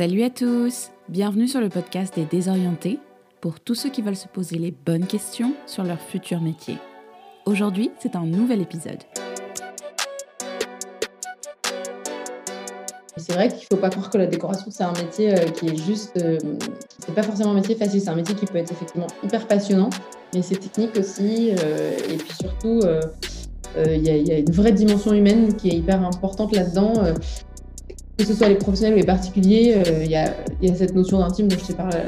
Salut à tous Bienvenue sur le podcast des désorientés pour tous ceux qui veulent se poser les bonnes questions sur leur futur métier. Aujourd'hui, c'est un nouvel épisode. C'est vrai qu'il ne faut pas croire que la décoration, c'est un métier euh, qui est juste. euh, c'est pas forcément un métier facile, c'est un métier qui peut être effectivement hyper passionnant, mais c'est technique aussi. euh, et puis surtout, euh, il y a une vraie dimension humaine qui est hyper importante là-dedans. Que ce soit les professionnels ou les particuliers, euh, il y, a, cette notion d'intime dont je t'ai parlé.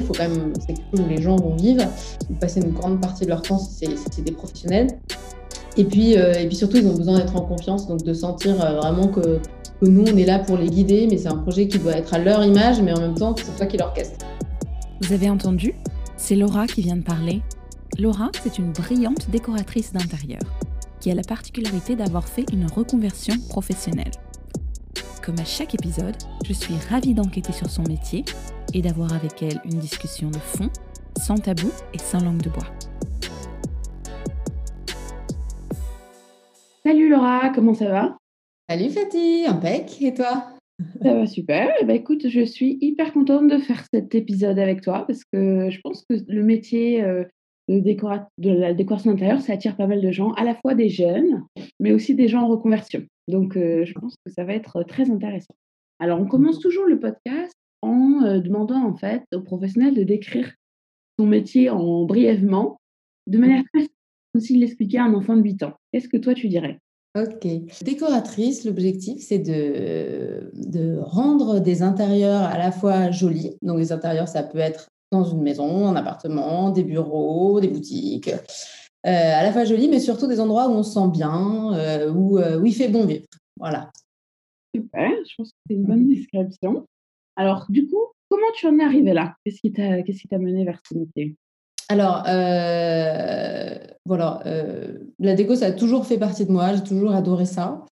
dont. Faut quand même, c'est quelque chose où les gens vont vivre, vont passer une grande partie de leur temps si c'est, si c'est des professionnels. Et puis, euh, et puis surtout, ils ont besoin d'être en confiance, donc de sentir euh, vraiment que, que nous, on est là pour les guider, mais c'est un projet qui doit être à leur image, mais en même temps, c'est toi qui l'orchestre. Vous avez entendu? C'est Laura qui vient de parler. Laura, c'est une brillante décoratrice d'intérieur qui a la particularité d'avoir fait une reconversion professionnelle. Comme à chaque épisode, je suis ravie d'enquêter sur son métier et d'avoir avec elle une discussion de fond, sans tabou et sans langue de bois. Salut Laura, comment ça va? Salut Fatih, impec, et toi? Ça va super. Eh ben, écoute, je suis hyper contente de faire cet épisode avec toi parce que je pense que le métier euh, de, la décoration d'intérieur, ça attire pas mal de gens, à la fois des jeunes, mais aussi des gens en reconversion. Donc, euh, je pense que ça va être très intéressant. Alors, on commence toujours le podcast en euh, demandant en fait aux professionnels de décrire son métier en brièvement, de manière très comme s'il à un enfant de 8 ans. Qu'est-ce que toi tu dirais? Ok. Décoratrice, l'objectif, c'est de, de rendre des intérieurs à la fois jolis. Donc, les intérieurs, ça peut être dans une maison, un appartement, des bureaux, des boutiques. euh, à la fois jolis, mais surtout des endroits où on se sent bien, euh, où, euh, où il fait bon vivre. Voilà. Super, je pense que c'est une bonne description. Alors, du coup, comment tu en es arrivé là? Qu'est-ce qui t'a mené vers ce métier? Alors, voilà, la déco, ça a toujours fait partie de moi, j'ai toujours adoré ça.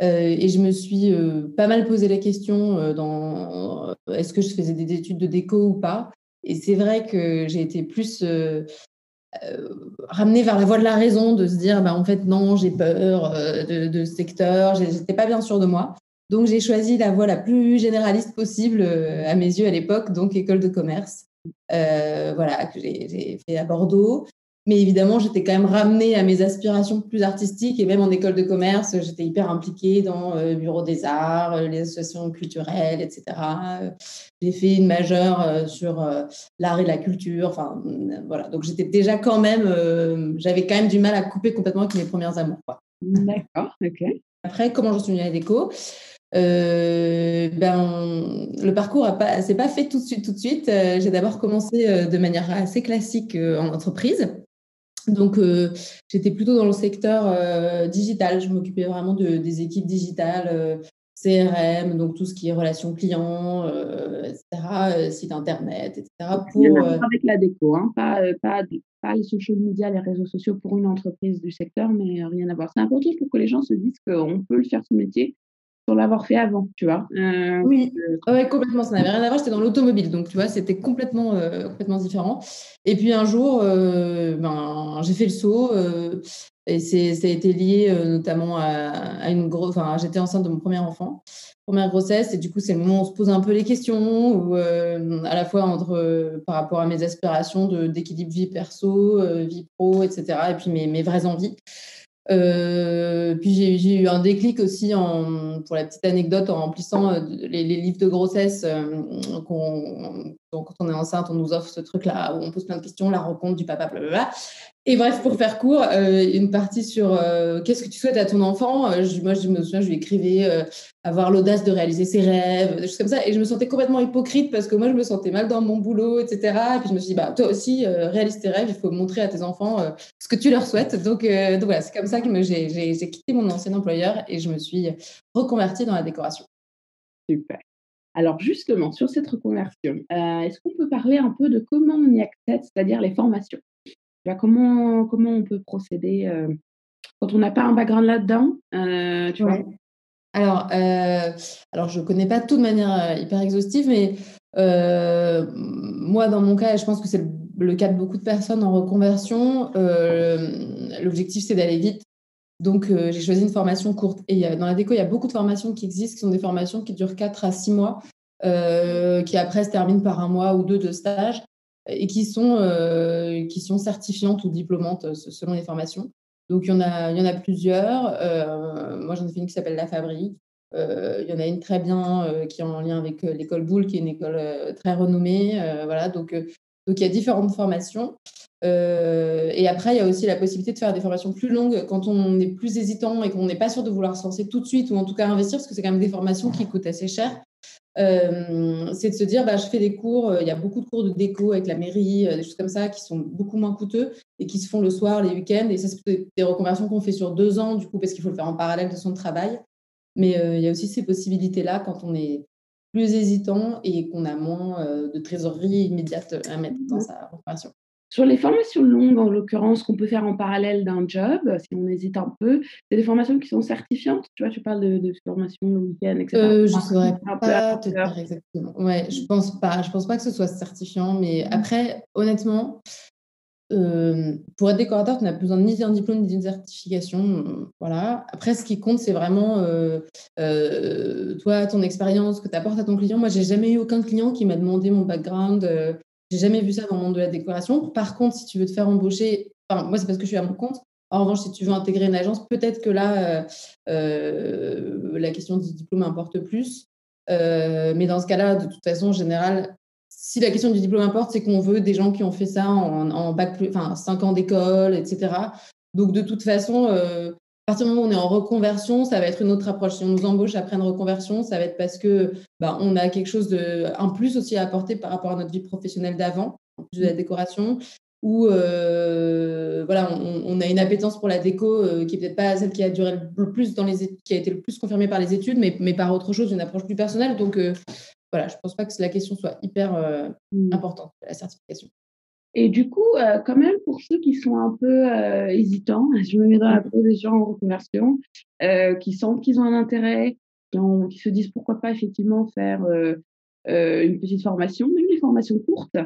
Et je me suis pas mal posé la question dans est-ce que je faisais des études de déco ou pas? Et c'est vrai que j'ai été plus euh, euh, ramenée vers la voie de la raison, de se dire, bah, en fait, non, j'ai peur euh, de, ce secteur, j'étais pas bien sûre de moi. Donc, j'ai choisi la voie la plus généraliste possible à mes yeux à l'époque, donc école de commerce voilà, que j'ai fait à Bordeaux. Mais évidemment, j'étais quand même ramenée à mes aspirations plus artistiques et même en école de commerce, j'étais hyper impliquée dans euh, le bureau des arts, euh, les associations culturelles, etc. J'ai fait une majeure euh, sur l'art et la culture. Enfin, voilà. Donc, j'étais déjà quand même, j'avais quand même du mal à couper complètement avec mes premières amours. quoi. D'accord, ok. Après, comment j'en suis venue à la déco? Euh, ben, le parcours pas, s'est pas fait tout de suite. Tout de suite, Euh, j'ai d'abord commencé euh, de manière assez classique en entreprise. Donc, euh, j'étais plutôt dans le secteur euh, digital. Je m'occupais vraiment de, des équipes digitales, euh, CRM, donc tout ce qui est relations clients, etc., site internet, etc. Pour, avec la déco, hein, pas, pas, pas les social media, les réseaux sociaux pour une entreprise du secteur, mais rien à voir. C'est important pour que les gens se disent qu'on peut le faire ce métier sans l'avoir fait avant, tu vois. Euh, Oui, euh, ouais, complètement. Ça n'avait rien à voir. J'étais dans l'automobile, donc tu vois, c'était complètement, euh, complètement différent. Et puis un jour, euh, ben, j'ai fait le saut. euh, et c'est, ça a été lié euh, notamment à, à une grosse. Enfin, j'étais enceinte de mon premier enfant, première grossesse, et du coup, c'est le moment où on se pose un peu les questions, euh, à la fois entre euh, par rapport à mes aspirations de, d'équilibre vie perso, euh, vie pro, etc., et puis mes, mes vraies envies. Euh, puis j'ai, eu un déclic aussi, pour la petite anecdote, en remplissant euh, les, livres de grossesse. euh, quand on est enceinte, on nous offre ce truc-là où on pose plein de questions, la rencontre du papa, blablabla. Et bref, pour faire court, euh, une partie sur euh, qu'est-ce que tu souhaites à ton enfant. Euh, moi, je me souviens, je lui écrivais avoir l'audace de réaliser ses rêves, des choses comme ça. Et je me sentais complètement hypocrite parce que moi, je me sentais mal dans mon boulot, etc. Et puis je me suis dit, bah, toi aussi, réalise tes rêves. Il faut montrer à tes enfants ce que tu leur souhaites. Donc, donc voilà, c'est comme ça que j'ai, quitté mon ancien employeur et je me suis reconvertie dans la décoration. Super. Alors justement, sur cette reconversion, est-ce qu'on peut parler un peu de comment on y accède, c'est-à-dire les formations? Comment, comment on peut procéder euh, quand on n'a pas un background là-dedans euh, tu vois? Alors, euh, alors, je ne connais pas tout de manière hyper exhaustive, mais moi, dans mon cas, je pense que c'est le, cas de beaucoup de personnes en reconversion, l'objectif, c'est d'aller vite. Donc, j'ai choisi une formation courte. Et dans la déco, il y a beaucoup de formations qui existent, qui sont des formations qui durent 4 à 6 mois. qui après se terminent par un mois ou deux de stage et qui sont, qui sont certifiantes ou diplômantes selon les formations. Donc, il y en a, il y en a plusieurs. moi, j'en ai fait une qui s'appelle La Fabrique. il y en a une très bien qui est en lien avec l'école Boulle, qui est une école très renommée. voilà, donc, donc, il y a différentes formations. Euh, et après, il y a aussi la possibilité de faire des formations plus longues quand on est plus hésitant et qu'on n'est pas sûr de vouloir se lancer tout de suite ou en tout cas investir, parce que c'est quand même des formations qui coûtent assez cher. Euh, c'est de se dire, bah, je fais des cours, euh, il y a beaucoup de cours de déco avec la mairie, des choses comme ça qui sont beaucoup moins coûteux et qui se font le soir, les week-ends. Et ça, c'est des reconversions qu'on fait sur deux ans, du coup, parce qu'il faut le faire en parallèle de son travail. Mais il y a aussi ces possibilités-là quand on est plus hésitant et qu'on a moins de trésorerie immédiate à mettre dans mmh. sa reconversion. Sur les formations longues, en l'occurrence, qu'on peut faire en parallèle d'un job, si on hésite un peu, c'est des formations qui sont certifiantes. Tu vois, tu parles de, de formations le week-end, etc. Euh, je ne saurais pas te dire exactement. Ouais, je pense pas. Je pense pas que ce soit certifiant, mais mmh. après, honnêtement, euh, pour être décorateur, tu n'as besoin ni d'un diplôme ni d'une certification. Voilà. Après, ce qui compte, c'est vraiment euh, toi, ton expérience que tu apportes à ton client. Moi, j'ai jamais eu aucun client qui m'a demandé mon background. J'ai jamais vu ça dans le monde de la décoration. Par contre, si tu veux te faire embaucher, enfin, moi, c'est parce que je suis à mon compte. En revanche, si tu veux intégrer une agence, peut-être que là, euh, euh, la question du diplôme importe plus. Euh, mais dans ce cas-là, de toute façon, en général, si la question du diplôme importe, c'est qu'on veut des gens qui ont fait ça en, en bac, enfin, 5 ans d'école, etc. Donc, de toute façon, à partir du moment où on est en reconversion, ça va être une autre approche. Si on nous embauche après une reconversion, ça va être parce que bah, on a quelque chose de un plus aussi à apporter par rapport à notre vie professionnelle d'avant, en plus de la décoration, ou euh, voilà, on, a une appétence pour la déco euh, qui est peut-être pas celle qui a duré le plus dans les qui a été le plus confirmée par les études, mais, mais par autre chose, une approche plus personnelle. Donc euh, voilà, je pense pas que la question soit hyper mmh. importante, la certification. Et du coup, euh, quand même, pour ceux qui sont un peu euh, hésitants, je me mets dans la peau des gens en reconversion, euh, qui sentent qu'ils ont un intérêt, qui, se disent pourquoi pas effectivement faire une petite formation, même les formations courtes.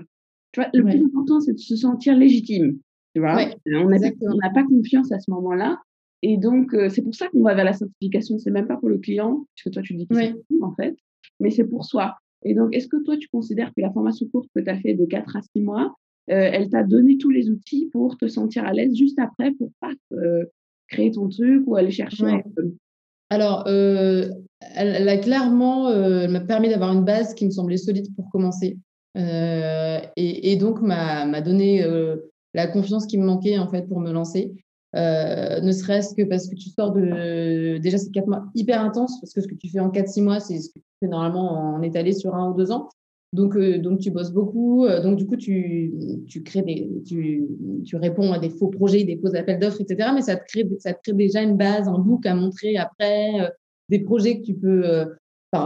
Tu vois, le plus important, c'est de se sentir légitime. Tu vois, on n'a pas confiance à ce moment-là. Et donc, c'est pour ça qu'on va vers la certification. C'est même pas pour le client, puisque toi, tu dis que c'est en fait, mais c'est pour soi. Et donc, est-ce que toi, tu considères que la formation courte que tu as fait de 4 à 6 mois, elle t'a donné tous les outils pour te sentir à l'aise juste après pour pas euh, créer ton truc ou aller chercher. Alors, euh, elle, a clairement, elle m'a permis d'avoir une base qui me semblait solide pour commencer. Et, donc, m'a donné la confiance qui me manquait en fait pour me lancer. ne serait-ce que parce que tu sors de déjà ces quatre mois hyper intenses parce que ce que tu fais en 4-6 mois c'est ce que tu fais normalement en étalé sur un ou deux ans donc, euh, donc tu bosses beaucoup. Euh, donc, du coup, tu, tu crées des, tu, tu, réponds à des faux projets, des faux appels d'offres, etc. Mais ça te, crée, ça te crée déjà une base, un book à montrer après, euh, des projets que tu peux,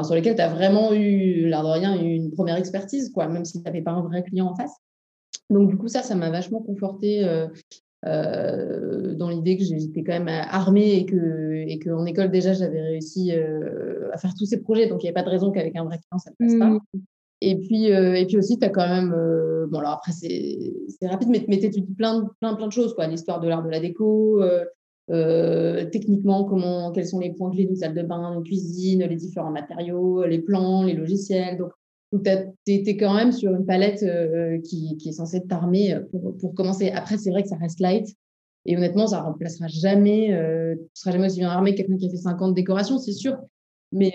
sur lesquels tu as vraiment eu, l'air de rien, une première expertise, quoi, même si tu n'avais pas un vrai client en face. Donc, du coup, ça, ça m'a vachement conforté dans l'idée que j'étais quand même armée et et qu'en école déjà j'avais réussi à faire tous ces projets donc il n'y avait pas de raison qu'avec un vrai client ça ne passe pas mmh. Et puis, euh, et puis aussi, tu as quand même. Euh, bon, alors après, c'est rapide, mais, mais tu étudies plein, plein, plein de choses, quoi. L'histoire de l'art de la déco, euh, techniquement, comment, quels sont les points clés d'une salle de bain, d'une cuisine, les différents matériaux, les plans, les logiciels. Donc, tu es, quand même sur une palette qui, qui, est censée t'armer pour, pour, commencer. Après, c'est vrai que ça reste light. Et honnêtement, ça ne remplacera jamais, tu ne seras jamais aussi bien armé que quelqu'un qui a fait 50 décorations, c'est sûr. Mais,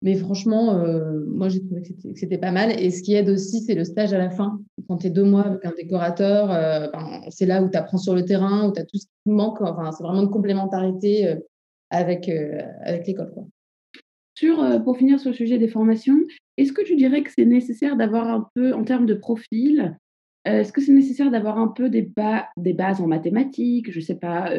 mais franchement, euh, moi, j'ai trouvé que c'était pas mal. Et ce qui aide aussi, c'est le stage à la fin. Quand tu es deux mois avec un décorateur, euh, ben, c'est là où tu apprends sur le terrain, où tu as tout ce qui manque. Enfin, c'est vraiment une complémentarité euh, avec, l'école. Sur, pour finir sur le sujet des formations, est-ce que tu dirais que c'est nécessaire d'avoir un peu, en termes de profil, est-ce que c'est nécessaire d'avoir un peu des, des bases en mathématiques? Je ne sais pas,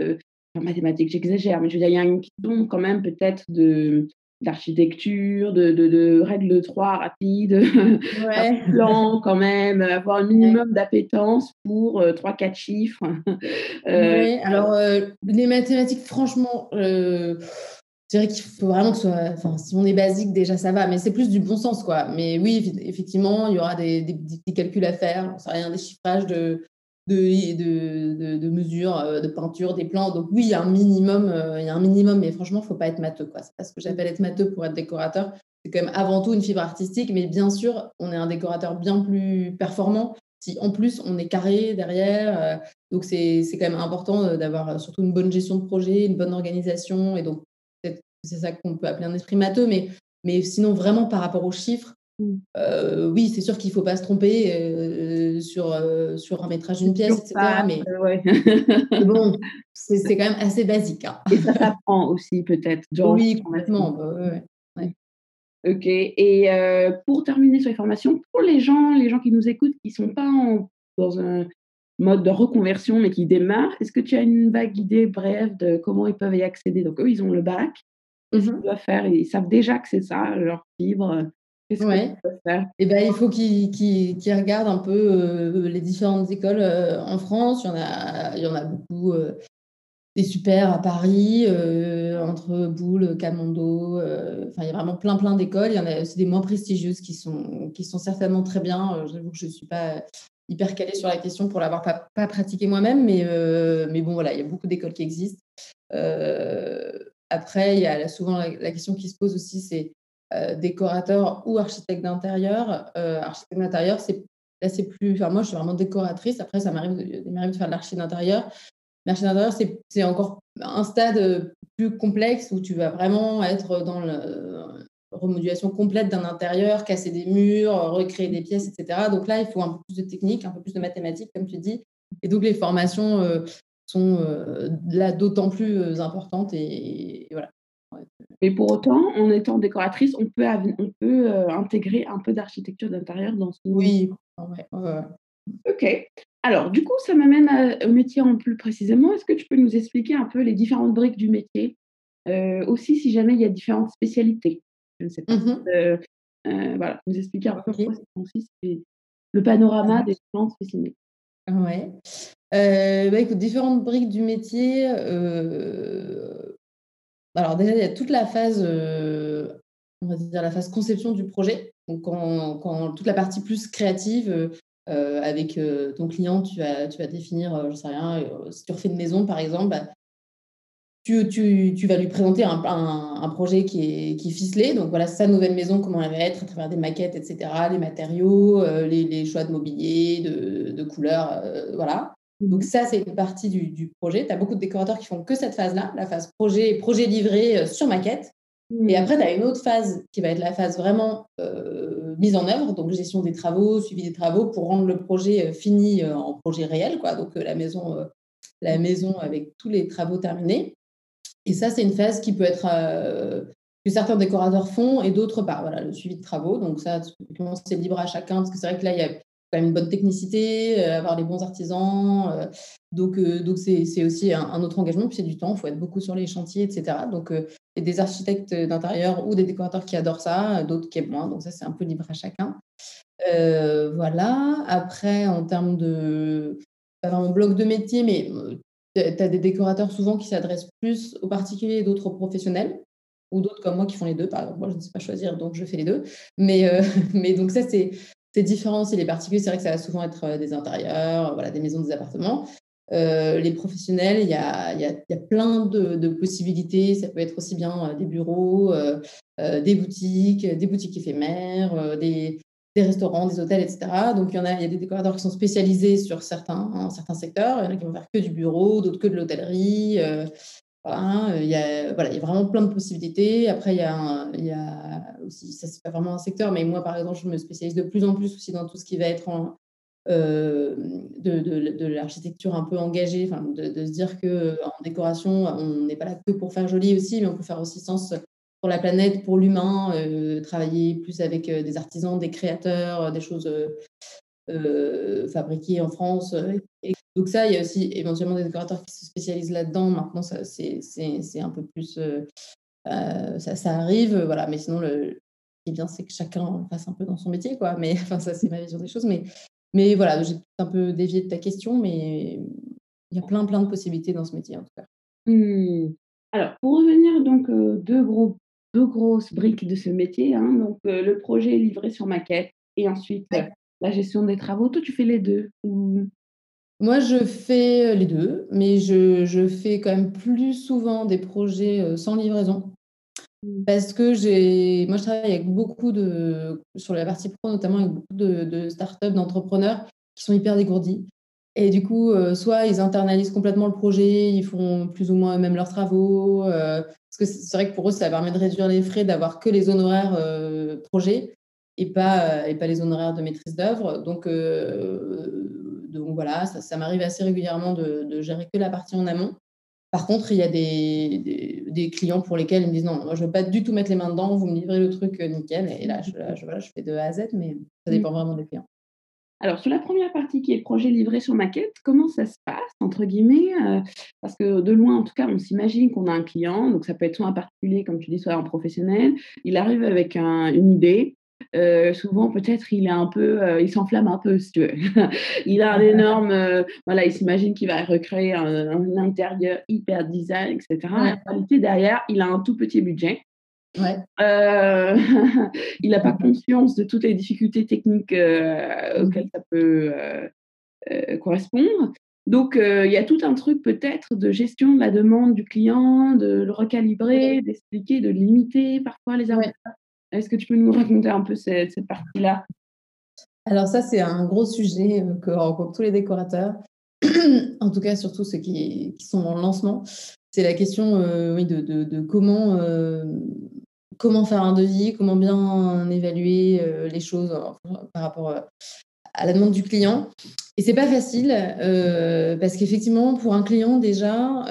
en mathématiques, j'exagère, mais je veux dire, il y a une question quand même peut-être de d'architecture, de, de, de, règles 3 rapides, ouais. plan quand même, avoir un minimum d'appétence pour euh, 3-4 chiffres. euh, oui, alors euh, les mathématiques, franchement, euh, je dirais qu'il faut vraiment que ce soit, enfin, si on est basique, déjà ça va, mais c'est plus du bon sens, quoi. Mais oui, effectivement, il y aura des, des, des petits calculs à faire, on sait rien, des chiffrages de, de, de, mesures, de peinture, des plans. Donc oui, il y a un minimum, il y a un minimum, mais franchement, faut pas être matheux. Ce n'est pas ce que j'appelle être matheux pour être décorateur. C'est quand même avant tout une fibre artistique, mais bien sûr, on est un décorateur bien plus performant si en plus on est carré derrière. donc c'est quand même important d'avoir surtout une bonne gestion de projet, une bonne organisation. Et donc, c'est ça qu'on peut appeler un esprit matheux, mais, mais sinon, vraiment par rapport aux chiffres. Euh, oui, c'est sûr qu'il ne faut pas se tromper euh, sur, euh, sur un métrage d'une pièce, etc. mais, bon, c'est quand même assez basique. Hein. Et ça s'apprend aussi, peut-être. Oui, complètement. Bah, ok. Et pour terminer sur les formations, pour les gens, les gens qui nous écoutent, qui ne sont pas dans un mode de reconversion, mais qui démarrent, est-ce que tu as une vague idée brève de comment ils peuvent y accéder? Donc, eux, ils ont le bac. Mmh faire? Ils savent déjà que c'est ça, leur fibre. Qu'est-ce faire? Et eh ben, il faut qu'ils regardent un peu euh, les différentes écoles euh, en France. Il y en a, il y en a beaucoup euh, des super à Paris, entre Boulle, Camondo. Enfin, il y a vraiment plein, plein d'écoles. Il y en a aussi des moins prestigieuses qui sont, qui sont certainement très bien. J'avoue que je ne suis pas hyper calée sur la question pour l'avoir pas, pas pratiqué moi-même, mais, mais bon, voilà, il y a beaucoup d'écoles qui existent. Après, il y a souvent la, question qui se pose aussi, c'est euh, décorateur ou architecte d'intérieur. Euh, architecte d'intérieur, c'est là c'est plus. Enfin, moi, je suis vraiment décoratrice. Après, ça m'arrive de, faire de l'archi d'intérieur. L'archi d'intérieur, c'est encore un stade plus complexe où tu vas vraiment être dans la remodulation complète d'un intérieur, casser des murs, recréer des pièces, etc. Donc là, il faut un peu plus de technique, un peu plus de mathématiques, comme tu dis. Et donc, les formations euh, sont euh, là d'autant plus euh, importantes et, voilà. Mais pour autant, en étant décoratrice, on peut, on peut euh, intégrer un peu d'architecture d'intérieur dans son... Oui, Ok. Alors, du coup, ça m'amène au métier en plus précisément. Est-ce que tu peux nous expliquer un peu les différentes briques du métier Aussi, si jamais il y a différentes spécialités? Je ne sais pas. Mmh voilà, nous expliquer un peu okay. consiste le panorama des différentes spécialités. Ouais. Euh, bah, écoute, différentes briques du métier. Euh, alors déjà, il y a toute la phase, euh, on va dire la phase conception du projet. Donc quand, toute la partie plus créative, avec ton client, tu vas, définir, je sais rien, si tu refais une maison par exemple, bah, tu, vas lui présenter un, projet qui est, ficelé. Donc voilà, sa nouvelle maison, comment elle va être à travers des maquettes, etc., les matériaux, les, choix de mobilier, de couleurs, voilà. Donc ça, c'est une partie du, projet. Tu as beaucoup de décorateurs qui font que cette phase-là, la phase projet, projet livré euh, sur maquette. Et après, tu as une autre phase qui va être la phase vraiment euh, mise en œuvre, donc gestion des travaux, suivi des travaux pour rendre le projet euh, fini en projet réel, quoi. Donc la maison, la maison avec tous les travaux terminés. Et ça, c'est une phase qui peut être que certains décorateurs font et d'autres pas. Voilà, le suivi de travaux. Donc ça, c'est libre à chacun parce que c'est vrai que là, il y a même une bonne technicité, euh, avoir les bons artisans. Euh, donc, euh, donc c'est aussi un, autre engagement, puis c'est du temps, il faut être beaucoup sur les chantiers, etc. Donc, il y a des architectes d'intérieur ou des décorateurs qui adorent ça, d'autres qui aiment moins. Donc, ça, c'est un peu libre à chacun. voilà. Après, en termes de. Pas vraiment bloc de métier, mais tu as des décorateurs souvent qui s'adressent plus aux particuliers et d'autres aux professionnels ou d'autres comme moi qui font les deux. Moi, je ne sais pas choisir, donc je fais les deux. Mais, mais donc ça, c'est c'est différent si les particuliers, c'est vrai que ça va souvent être euh, des intérieurs, voilà, des maisons, des appartements. Euh, les professionnels, il y a, y, a, y a, plein de, possibilités. Ça peut être aussi bien euh, des bureaux, des boutiques, des boutiques éphémères, des, restaurants, des hôtels, etc. Donc, il y en a, y a des décorateurs qui sont spécialisés sur certains, hein, certains secteurs. Il y en a qui vont faire que du bureau, d'autres que de l'hôtellerie. Voilà, il y, a, voilà, il y a vraiment plein de possibilités. Après, il y a, aussi, ça c'est pas vraiment un secteur, mais moi, par exemple, je me spécialise de plus en plus aussi dans tout ce qui va être en, euh, de, de, de l'architecture un peu engagée, enfin, de, se dire qu'en décoration, on n'est pas là que pour faire joli aussi, mais on peut faire aussi sens pour la planète, pour l'humain, euh, travailler plus avec euh, des artisans, des créateurs, des choses fabriquées en France. Donc ça, il y a aussi éventuellement des décorateurs qui se spécialisent là-dedans. Maintenant, c'est un peu plus... Euh, euh, ça, ça, arrive, voilà. Mais sinon, le, ce qui est bien, c'est que chacun fasse un peu dans son métier, quoi. Mais enfin, ça, c'est ma vision des choses. Mais, mais voilà, j'ai un peu dévié de ta question, mais il y a plein, plein de possibilités dans ce métier, en tout cas. Mmh. Alors, pour revenir, donc, euh, deux, gros, deux grosses briques de ce métier. Hein, donc, le projet livré sur maquette et ensuite la gestion des travaux. Toi, tu fais les deux ou... Moi, je fais les deux, mais je, je fais quand même plus souvent des projets sans livraison. Mmh. Parce que j'ai, moi, je travaille avec beaucoup de, sur la partie pro, notamment avec beaucoup de, de startups, d'entrepreneurs qui sont hyper dégourdis. Et du coup, euh, soit ils internalisent complètement le projet, ils font plus ou moins eux-mêmes leurs travaux. Euh, parce que c'est vrai que pour eux, ça permet de réduire les frais, d'avoir que les honoraires euh, projet et pas, et pas les honoraires de maîtrise d'œuvre. Donc, donc voilà, ça, ça m'arrive assez régulièrement de, de, gérer que la partie en amont. Par contre, il y a des, des, clients pour lesquels ils me disent non, moi je ne veux pas du tout mettre les mains dedans, vous me livrez le truc nickel. Et là, je, je, je fais de A à Z, mais ça dépend mmh. vraiment des clients. Alors, sur la première partie qui est projet livré sur maquette, comment ça se passe, entre guillemets euh, Parce que de loin, en tout cas, on s'imagine qu'on a un client, donc ça peut être soit un particulier, comme tu dis, soit un professionnel. Il arrive avec une idée. Euh, souvent, peut-être, il est un peu, euh, il s'enflamme un peu, si tu veux. il a un énorme, voilà, il s'imagine qu'il va recréer un, intérieur hyper design, etc. En réalité, derrière, il a un tout petit budget. Euh, il n'a pas conscience de toutes les difficultés techniques euh, auxquelles ça peut euh, correspondre. Donc, il y a tout un truc peut-être de gestion de la demande du client, de le recalibrer, d'expliquer, de limiter parfois les arbitrages. Est-ce que tu peux nous raconter un peu cette, partie-là? Alors ça, c'est un gros sujet que rencontrent tous les décorateurs, en tout cas surtout ceux qui, sont en lancement. C'est la question oui, de, de, comment faire un devis, comment bien évaluer euh, les choses par rapport euh, à la demande du client. Et c'est pas facile euh, parce qu'effectivement, pour un client déjà,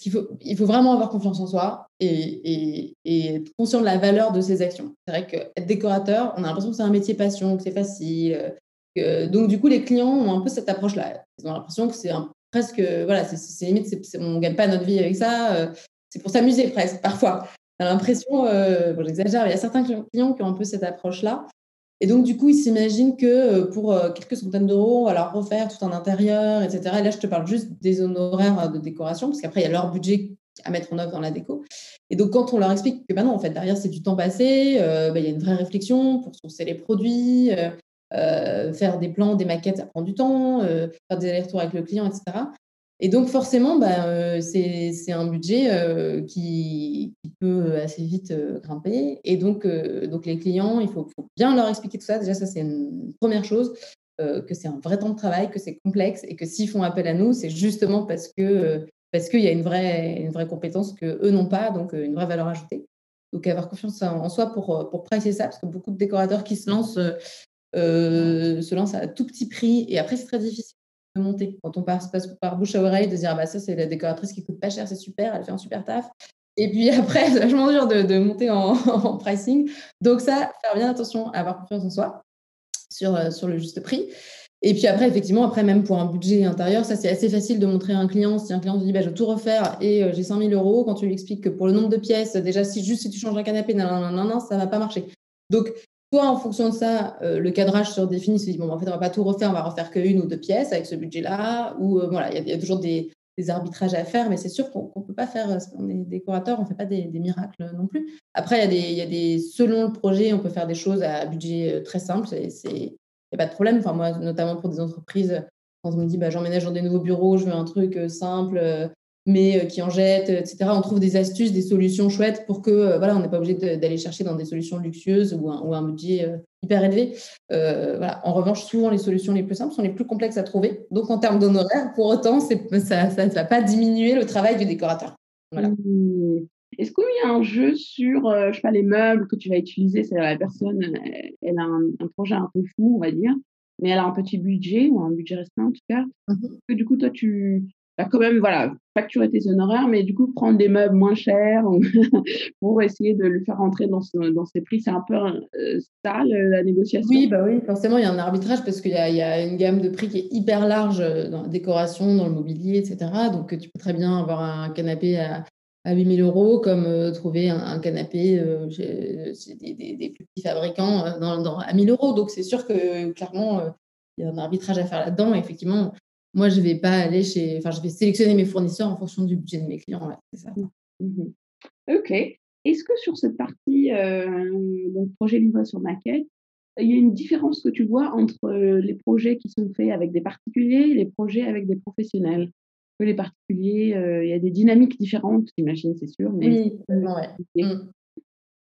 qu'il faut, il faut vraiment avoir confiance en soi et, être conscient de la valeur de ses actions. C'est vrai qu'être décorateur, on a l'impression que c'est un métier passion, que c'est facile. donc du coup, les clients ont un peu cette approche-là. Ils ont l'impression que c'est presque, voilà, c'est limite, on ne gagne pas notre vie avec ça. c'est pour s'amuser presque parfois l'impression, euh, bon, j'exagère, il y a certains clients qui ont un peu cette approche-là. Et donc, du coup, ils s'imaginent que euh, pour euh, quelques centaines d'euros, on va leur refaire tout un intérieur, etc. Et là, je te parle juste des honoraires de décoration, parce qu'après, il y a leur budget à mettre en œuvre dans la déco. Et donc, quand on leur explique que bah non, en fait, derrière, c'est du temps passé, bah, il y a une vraie réflexion pour sourcer les produits, faire des plans, des maquettes, ça prend du temps, faire des allers-retours avec le client, etc. Et donc, forcément, bah, euh, c'est un budget euh, qui, peut assez vite euh, grimper. Et donc, les clients, il faut, bien leur expliquer tout ça. Déjà, ça, c'est une première chose, que c'est un vrai temps de travail, que c'est complexe et que s'ils font appel à nous, c'est justement parce qu'il y a une vraie, une vraie compétence qu'eux n'ont pas, donc une vraie valeur ajoutée. Donc, avoir confiance en soi pour, pour pricer ça, parce que beaucoup de décorateurs qui se lancent se lancent à tout petit prix et après, c'est très difficile monter. Quand on passe, par bouche à oreille, de dire bah, ça, c'est la décoratrice qui coûte pas cher, c'est super, elle fait un super taf. Et puis après, c'est vachement dur de, monter en, pricing. Donc, ça, faire bien attention à avoir confiance en soi sur, euh, sur le juste prix. Et puis après, effectivement, après, même pour un budget intérieur, ça, c'est assez facile de montrer à un client. Si un client te dit, bah, je veux tout refaire et euh, j'ai 5 000 euros, quand tu lui expliques que pour le nombre de pièces, déjà, si juste si tu changes un canapé, non, non, non, ça va pas marcher. Donc, Soit en fonction de ça, euh, le cadrage se redéfinit, se dit, fait, on va pas tout refaire, on va refaire qu'une ou deux pièces avec ce budget-là. Ou euh, voilà, il y, a toujours des, arbitrages à faire, mais c'est sûr qu'on ne peut pas faire, euh, on est décorateur, on ne fait pas des, miracles non plus. Après, il y, a des, y a des, selon le projet, on peut faire des choses à budget très simple, il n'y a pas de problème. Enfin, moi, notamment pour des entreprises, quand on me dit, bah, j'emménage dans des nouveaux bureaux, je veux un truc simple, mais euh, qui en jettent, etc. On trouve des astuces, des solutions chouettes pour que euh, voilà, on n'est pas obligé d'aller chercher dans des solutions luxueuses ou un, ou un budget euh, hyper élevé. voilà. En revanche, souvent les solutions les plus simples sont les plus complexes à trouver. Donc en termes d'honoraires, pour autant, ça ne va pas diminuer le travail du décorateur. Voilà. Mmh. Est-ce qu'il y a un jeu sur, je sais pas, les meubles que tu vas utiliser? C'est la personne, elle a un, projet un peu fou, on va dire, mais elle a un petit budget ou un budget restreint en tout cas. Mmh du coup, toi, tu, quand même voilà, facturer tes honoraires, mais du coup, prendre des meubles moins chers pour essayer de le faire rentrer dans, dans ses prix, c'est un peu euh, ça, la négociation? Oui, bah oui, forcément, il y a un arbitrage parce qu'il y, y, a une gamme de prix qui est hyper large euh, dans la décoration, dans le mobilier, etc. Donc, tu peux très bien avoir un canapé à, à 8000 euros, comme euh, trouver un, canapé chez, des, plus petits fabricants à 1000 euros. Donc, c'est sûr que clairement, il y a un arbitrage à faire là-dedans. Effectivement, moi, je vais pas aller chez. Enfin, je vais sélectionner mes fournisseurs en fonction du budget de mes clients. c'est ça. Mmh ok. Est-ce que sur cette partie, euh, donc projet livré sur maquette, il y a une différence que tu vois entre les projets qui sont faits avec des particuliers et les projets avec des professionnels? Que les particuliers, il y a des dynamiques différentes, j'imagine, c'est sûr. Mais oui, ouais. Mmh.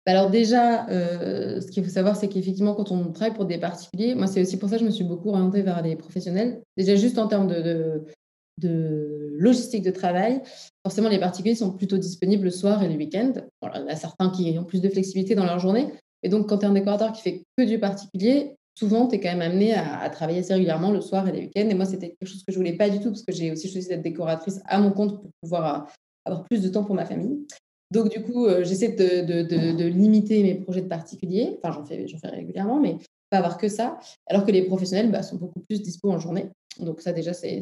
Bah, alors déjà, ce qu'il faut savoir, c'est qu'effectivement, quand on travaille pour des particuliers, moi, c'est aussi pour ça que je me suis beaucoup orientée vers les professionnels. Déjà, juste en termes de, logistique de travail, forcément, les particuliers sont plutôt disponibles le soir et le week-end. il y en a certains qui ont plus de flexibilité dans leur journée, et donc, quand tu es un décorateur qui fait que du particulier, souvent, tu es quand même amené à, travailler assez régulièrement le soir et les week-ends. Et moi, c'était quelque chose que je voulais pas du tout parce que j'ai aussi choisi d'être décoratrice à mon compte pour pouvoir euh, avoir plus de temps pour ma famille. Donc, du coup, euh, j'essaie de, limiter mes projets de particulier. Enfin, j'en fais, fais régulièrement, mais pas avoir que ça. Alors que les professionnels bah, sont beaucoup plus dispo en journée. Donc, ça, déjà, c'est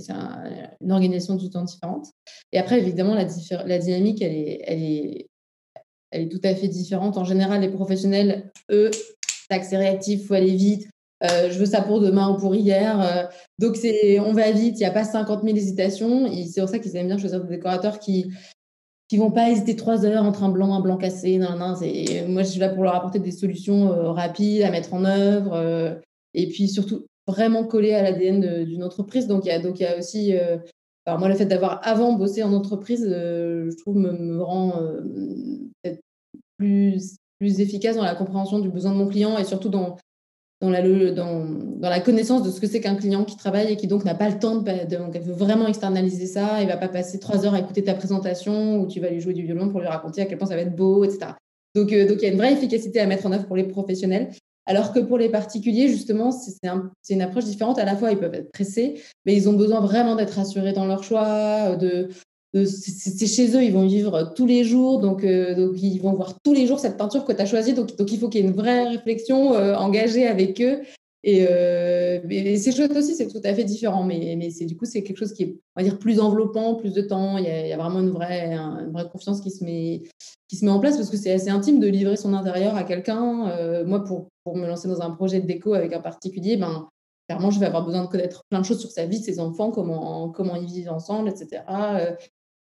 une organisation du temps différente. Et après, évidemment, la, dynamique, elle est, elle est elle est tout à fait différente. En général, les professionnels, eux, c'est réactif, il faut aller vite. Euh, je veux ça pour demain ou pour hier. Euh, donc, on va vite, il n'y a pas 50 000 hésitations. C'est pour ça qu'ils aiment bien choisir des décorateurs qui qui vont pas hésiter trois heures entre un blanc, un blanc cassé. Non, c'est, moi, je suis là pour leur apporter des solutions euh, rapides à mettre en œuvre. et puis, surtout, vraiment coller à l'ADN d'une entreprise. Donc, il y a, y a aussi alors moi, le fait d'avoir avant bossé en entreprise, euh, je trouve, me, rend euh, peut-être plus, plus efficace dans la compréhension du besoin de mon client et surtout dans, dans, la, dans, la connaissance de ce que c'est qu'un client qui travaille et qui donc n'a pas le temps, de, donc elle veut vraiment externaliser ça, il va pas passer trois heures à écouter ta présentation où tu vas lui jouer du violon pour lui raconter à quel point ça va être beau, etc. Donc, euh, donc il y a une vraie efficacité à mettre en œuvre pour les professionnels. Alors que pour les particuliers, justement, c'est une approche différente. À la fois, ils peuvent être pressés, mais ils ont besoin vraiment d'être assurés dans leur choix. De, c'est chez eux, ils vont vivre tous les jours, donc, euh, donc ils vont voir tous les jours cette peinture que tu as choisie. Donc, donc il faut qu'il y ait une vraie réflexion euh, engagée avec eux et, euh, c'est chouette aussi, c'est tout à fait différent, mais, mais c'est du coup c'est quelque chose qui est, on va dire, plus enveloppant, plus de temps. Il y a, vraiment une vraie, une vraie confiance qui se met, qui se met en place parce que c'est assez intime de livrer son intérieur à quelqu'un. Euh, moi, pour, pour me lancer dans un projet de déco avec un particulier, ben clairement, je vais avoir besoin de connaître plein de choses sur sa vie, ses enfants, comment, comment ils vivent ensemble, etc.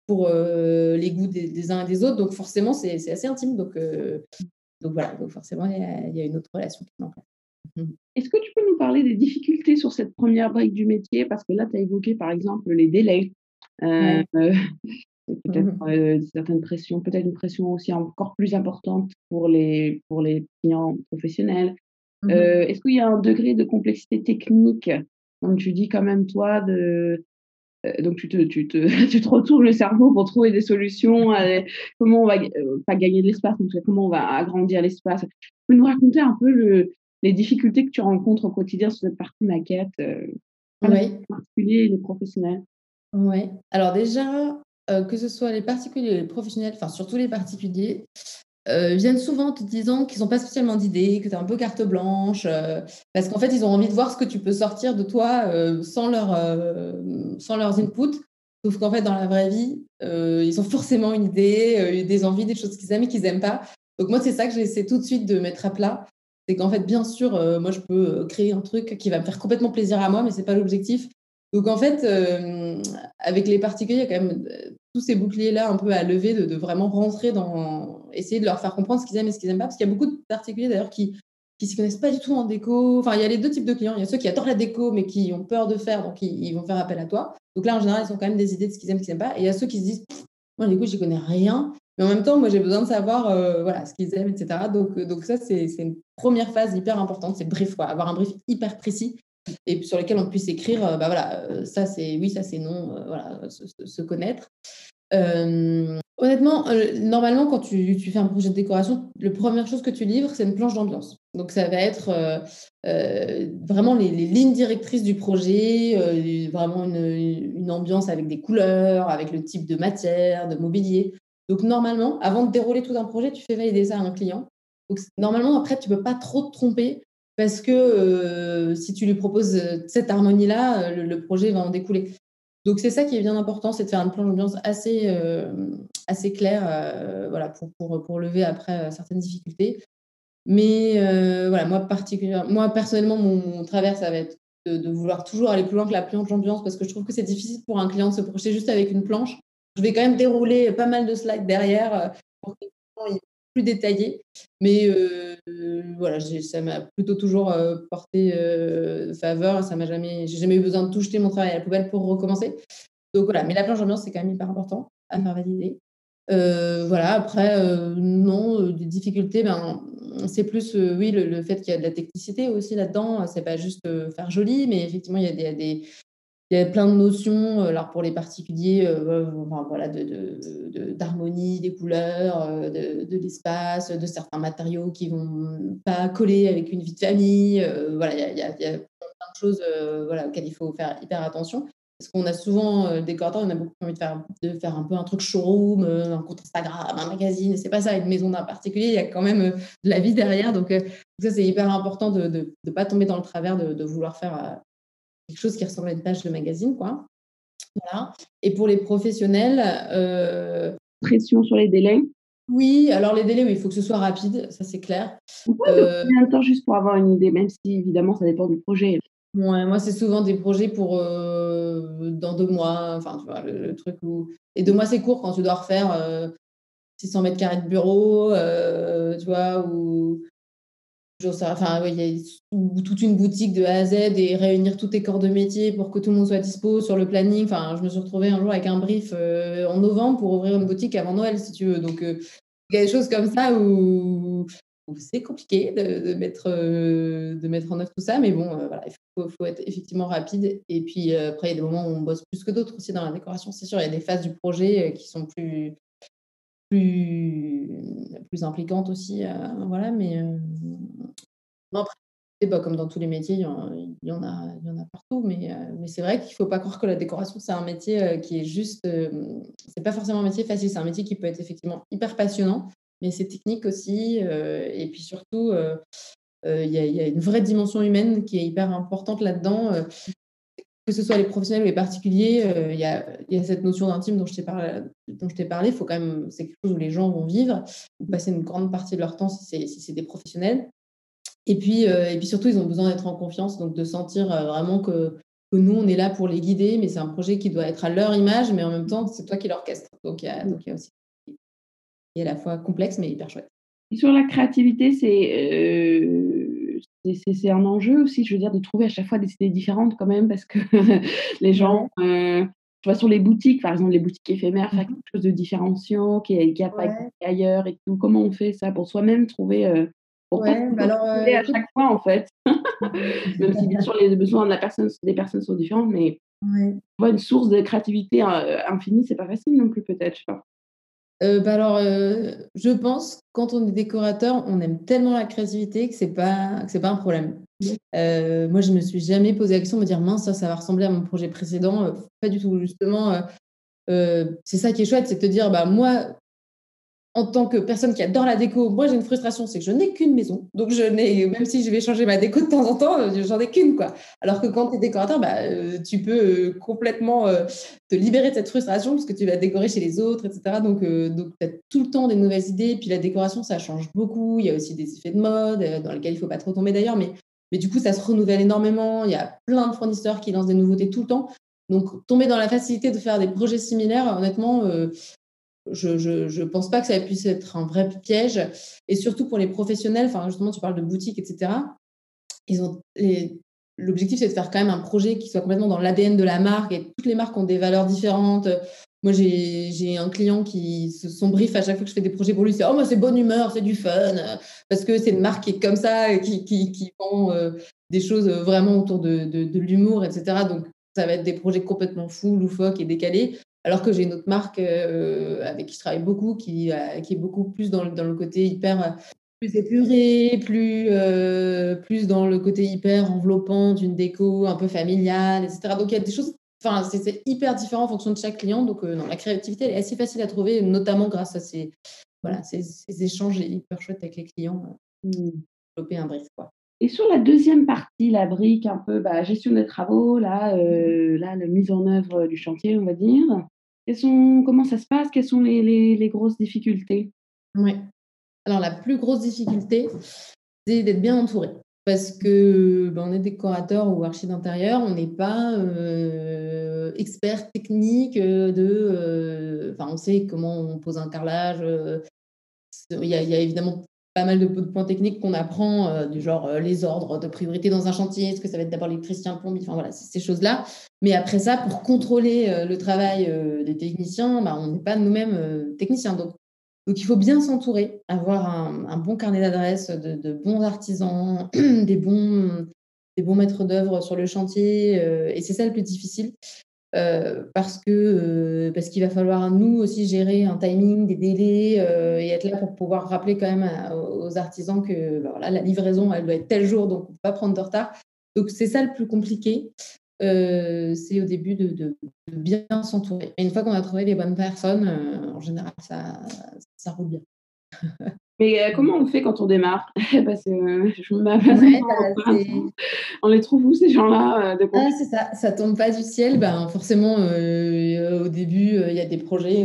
Euh, pour euh, les goûts des, uns et des autres. Donc forcément, c'est assez intime. Donc, donc voilà, donc forcément, il y, a, il y a une autre relation qui. Mmh. Est-ce que tu peux nous parler des difficultés sur cette première brique du métier? Parce que là, tu as évoqué par exemple les délais. Euh, peut-être mmh euh, certaines pressions, peut-être une pression aussi encore plus importante pour les, pour les clients professionnels. Euh, est-ce qu'il y a un degré de complexité technique? Donc, tu dis quand même, toi, de, donc tu te, tu, te, tu te retournes le cerveau pour trouver des solutions, comment on va, pas gagner de l'espace, mais comment on va agrandir l'espace. Tu peux nous raconter un peu le, les difficultés que tu rencontres au quotidien sur cette partie maquette, euh, oui. les particuliers et les professionnels? Oui. Alors déjà, euh, que ce soit les particuliers et les professionnels, enfin surtout les particuliers, euh, viennent souvent te disant qu'ils n'ont pas spécialement d'idées, que tu es un peu carte blanche, parce qu'en fait, ils ont envie de voir ce que tu peux sortir de toi sans, leur, sans leurs inputs. Sauf qu'en fait, dans la vraie vie, ils ont forcément une idée, des envies, des choses qu'ils aiment et qu'ils n'aiment pas. Donc moi, c'est ça que j'essaie tout de suite de mettre à plat c'est qu'en fait, bien sûr, euh, moi, je peux euh, créer un truc qui va me faire complètement plaisir à moi, mais ce n'est pas l'objectif. Donc, en fait, euh, avec les particuliers, il y a quand même tous ces boucliers-là un peu à lever, de, vraiment rentrer dans. Essayer de leur faire comprendre ce qu'ils aiment et ce qu'ils n'aiment pas. Parce qu'il y a beaucoup de particuliers, d'ailleurs, qui qui s'y connaissent pas du tout en déco. Enfin, il y a les deux types de clients. Il y a ceux qui adorent la déco, mais qui ont peur de faire, donc ils, vont faire appel à toi. Donc là, en général, ils ont quand même des idées de ce qu'ils aiment, ce qu'ils n'aiment pas. Et il y a ceux qui se disent, moi, du coup, j'y connais rien. Mais en même temps, moi, j'ai besoin de savoir euh, voilà, ce qu'ils aiment, etc. Donc, euh, donc ça, c'est une première phase hyper importante, c'est brief, avoir un brief hyper précis et sur lequel on puisse écrire, euh, bah voilà, ça c'est oui, ça c'est non, voilà, se, connaître. Honnêtement, normalement, quand tu, fais un projet de décoration, la première chose que tu livres, c'est une planche d'ambiance. Donc, ça va être vraiment les, lignes directrices du projet, vraiment une, ambiance avec des couleurs, avec le type de matière, de mobilier. Donc, normalement, avant de dérouler tout un projet, tu fais valider ça à un client. Donc, normalement, après, tu ne peux pas trop te tromper parce que euh, si tu lui proposes euh, cette harmonie-là, euh, le, projet va en découler. Donc, c'est ça qui est bien important, c'est de faire un plan d'ambiance assez, assez clair voilà, pour, pour, pour, lever après certaines difficultés. Mais voilà, moi, particulièrement, moi, personnellement, mon, travers, ça va être de, vouloir toujours aller plus loin que la planche d'ambiance parce que je trouve que c'est difficile pour un client de se projeter juste avec une planche je vais quand même dérouler pas mal de slides derrière euh, pour qu'ils plus détaillé. Mais voilà, ça m'a plutôt toujours porté faveur. Ça m'a jamais, j'ai jamais eu besoin de tout jeter mon travail à la poubelle pour recommencer. Donc voilà, mais la planche d'ambiance, c'est quand même hyper important à faire valider. voilà, après, non, des difficultés, ben, c'est plus, oui, le, fait qu'il y a de la technicité aussi là-dedans. C'est pas juste faire joli, mais effectivement, il y a des, il y a plein de notions, alors pour les particuliers, voilà, d'harmonie, de, des couleurs, de, l'espace, de certains matériaux qui vont pas coller avec une vie de famille. voilà, il y, a, plein de choses voilà, auxquelles il faut faire hyper attention. Parce qu'on a souvent, décorateur, on a beaucoup envie de faire, de faire un peu un truc showroom, un compte Instagram, un magazine. C'est pas ça, une maison d'un particulier, il y a quand même de la vie derrière. Donc, ça, c'est hyper important de ne pas tomber dans le travers de, vouloir faire quelque chose qui ressemble à une page de magazine, quoi. Voilà. Et pour les professionnels. Euh, Pression sur les délais Oui, alors les délais, oui, il faut que ce soit rapide, ça c'est clair. Euh... Combien de temps juste pour avoir une idée, même si évidemment ça dépend du projet Ouais, moi, c'est souvent des projets pour euh, dans deux mois. Enfin, tu vois, le, truc où. Et deux mois, c'est court quand tu dois refaire 600 euh, mètres carrés de bureau, euh, tu vois, ou Il y a toute une boutique de A à Z et réunir tous tes corps de métier pour que tout le monde soit dispo sur le planning. Enfin, je me suis retrouvée un jour avec un brief euh, en novembre pour ouvrir une boutique avant Noël, si tu veux. Donc, euh, il y a des choses comme ça où, c'est compliqué de, mettre, euh, de mettre en œuvre tout ça. Mais bon, voilà, il faut, être effectivement rapide. Et puis, après, il y a des moments où on bosse plus que d'autres aussi dans la décoration. C'est sûr, il y a des phases du projet qui sont plus, plus, impliquante aussi. Euh, voilà, mais euh, après, pas comme dans tous les métiers, il y en, a, y en a partout, mais, euh, mais c'est vrai qu'il ne faut pas croire que la décoration, c'est un métier qui est juste. c'est pas forcément un métier facile, c'est un métier qui peut être effectivement hyper passionnant, mais c'est technique aussi. et puis surtout, il y, a une vraie dimension humaine qui est hyper importante là-dedans que ce soit les professionnels ou les particuliers, euh, il y, a, cette notion d'intime dont je t'ai parlé. C'est quelque chose où les gens vont vivre, passer une grande partie de leur temps si c'est, des professionnels. Et puis, euh, et puis surtout, ils ont besoin d'être en confiance, donc de sentir euh, vraiment que, nous, on est là pour les guider, mais c'est un projet qui doit être à leur image, mais en même temps, c'est toi qui l'orchestre. Donc, il y a, donc, y a aussi, il à la fois complexe, mais hyper chouette. sur la créativité, c'est c'est un enjeu aussi, je veux dire, de trouver à chaque fois des idées différentes quand même, parce que les gens, euh, tu vois, sur les boutiques, par exemple, les boutiques éphémères, faire mmh quelque chose de différenciant, qui n'a pas ailleurs et tout. Comment on fait ça pour soi-même trouver euh, pourquoi bah alors, euh, à chaque fois, en fait? Même si, bien sûr, les besoins de la personne, des personnes sont différents, mais ouais. une source de créativité infinie, c'est pas facile non plus, peut-être, je sais pas. Euh, bah alors, euh, je pense quand on est décorateur, on aime tellement la créativité que c'est pas c'est pas un problème. Euh, moi, je me suis jamais posé la question de me dire mince ça, ça va ressembler à mon projet précédent. pas du tout. Justement, c'est ça qui est chouette, c'est de te dire bah moi en tant que personne qui adore la déco, moi j'ai une frustration, c'est que je n'ai qu'une maison. Donc je n'ai, même si je vais changer ma déco de temps en temps, euh, j'en ai qu'une quoi. Alors que quand tu es décorateur, bah, euh, tu peux euh, complètement te libérer de cette frustration parce que tu vas décorer chez les autres, etc. Donc, donc tu as tout le temps des nouvelles idées. Puis la décoration, ça change beaucoup. Il y a aussi des effets de mode dans lesquels il faut pas trop tomber d'ailleurs, mais mais du coup, ça se renouvelle énormément. Il y a plein de fournisseurs qui lancent des nouveautés tout le temps. Donc, tomber dans la facilité de faire des projets similaires, honnêtement, je ne pense pas que ça puisse être un vrai piège. Et surtout pour les professionnels, enfin, justement, tu parles de boutique, etc. Ils ont L'objectif, c'est de faire quand même un projet qui soit complètement dans l'ADN de la marque. Et toutes les marques ont des valeurs différentes. Moi, j'ai un client qui, son brief à chaque fois que je fais des projets pour lui, c'est Oh, moi, c'est bonne humeur, c'est du fun. Parce que c'est une marque qui est comme ça, qui, qui, qui vend euh, des choses vraiment autour de, de, de l'humour, etc. Donc, ça va être des projets complètement fous, loufoques et décalés. Alors que j'ai une autre marque euh, avec qui je travaille beaucoup, qui, euh, qui est beaucoup plus dans, dans, le côté hyper plus épuré, plus, euh, plus dans le côté hyper enveloppant d'une déco un peu familiale, etc. Donc il y a des choses, enfin c'est hyper différent en fonction de chaque client. Donc non, la créativité elle est assez facile à trouver, notamment grâce à ces, voilà, ces, échanges hyper chouettes avec les clients. Développer un brief quoi. Et sur la deuxième partie, la brique, un peu bah, gestion des travaux, là, mmh. là, la mise en œuvre du chantier, on va dire comment ça se passe? Quelles sont les, grosses difficultés? Oui. Alors, la plus grosse difficulté, c'est d'être bien entouré. Parce que ben, on est décorateur ou archi d'intérieur, on n'est pas euh, expert technique de. Euh, enfin, on sait comment on pose un carrelage. Euh, il y, a, évidemment pas mal de, points techniques qu'on apprend, du genre les ordres de priorité dans un chantier, est-ce que ça va être d'abord l'électricien, plombier, enfin voilà, ces choses-là. Mais après ça, pour contrôler le travail des techniciens, bah, on n'est pas nous-mêmes techniciens. Donc, donc, il faut bien s'entourer, avoir un, bon carnet d'adresses, de, bons artisans, des bons, des bons maîtres d'œuvre sur le chantier. et c'est ça le plus difficile. Euh, parce que euh, parce qu'il va falloir nous aussi gérer un timing, des délais euh, et être là pour pouvoir rappeler quand même aux artisans que bah, la livraison elle doit être tel jour donc on ne peut pas prendre de retard. Donc c'est ça le plus compliqué. c'est au début de, bien s'entourer. Et une fois qu'on a trouvé les bonnes personnes, en général ça roule bien. Mais euh, comment on fait quand on démarre? Parce que euh, je me bah, On les trouve où ces gens-là euh, ah, C'est ça, ça tombe pas du ciel. Ben, forcément, au début, il y a des projets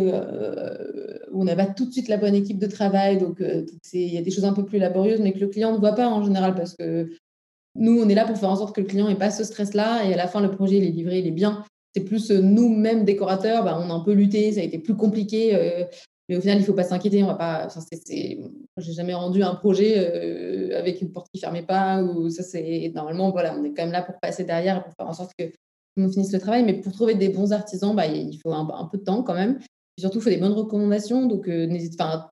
où on n'a pas tout de suite la bonne équipe de travail. Donc, il y a des choses un peu plus laborieuses, mais que le client ne voit pas en général parce que nous, on est là pour faire en sorte que le client n'ait pas ce stress-là. Et à la fin, le projet, il est livré, il est bien. C'est plus nous-mêmes décorateurs, ben, on a un peu lutté, ça a été plus compliqué. Mais au final, il ne faut pas s'inquiéter. On va pas. J'ai jamais rendu un projet euh, avec une porte qui fermait pas. Ou ça, c'est normalement voilà, on est quand même là pour passer derrière pour faire en sorte que on finisse le travail. Mais pour trouver des bons artisans, bah, il faut un, peu de temps quand même. Et surtout, il faut des bonnes recommandations. Donc, euh,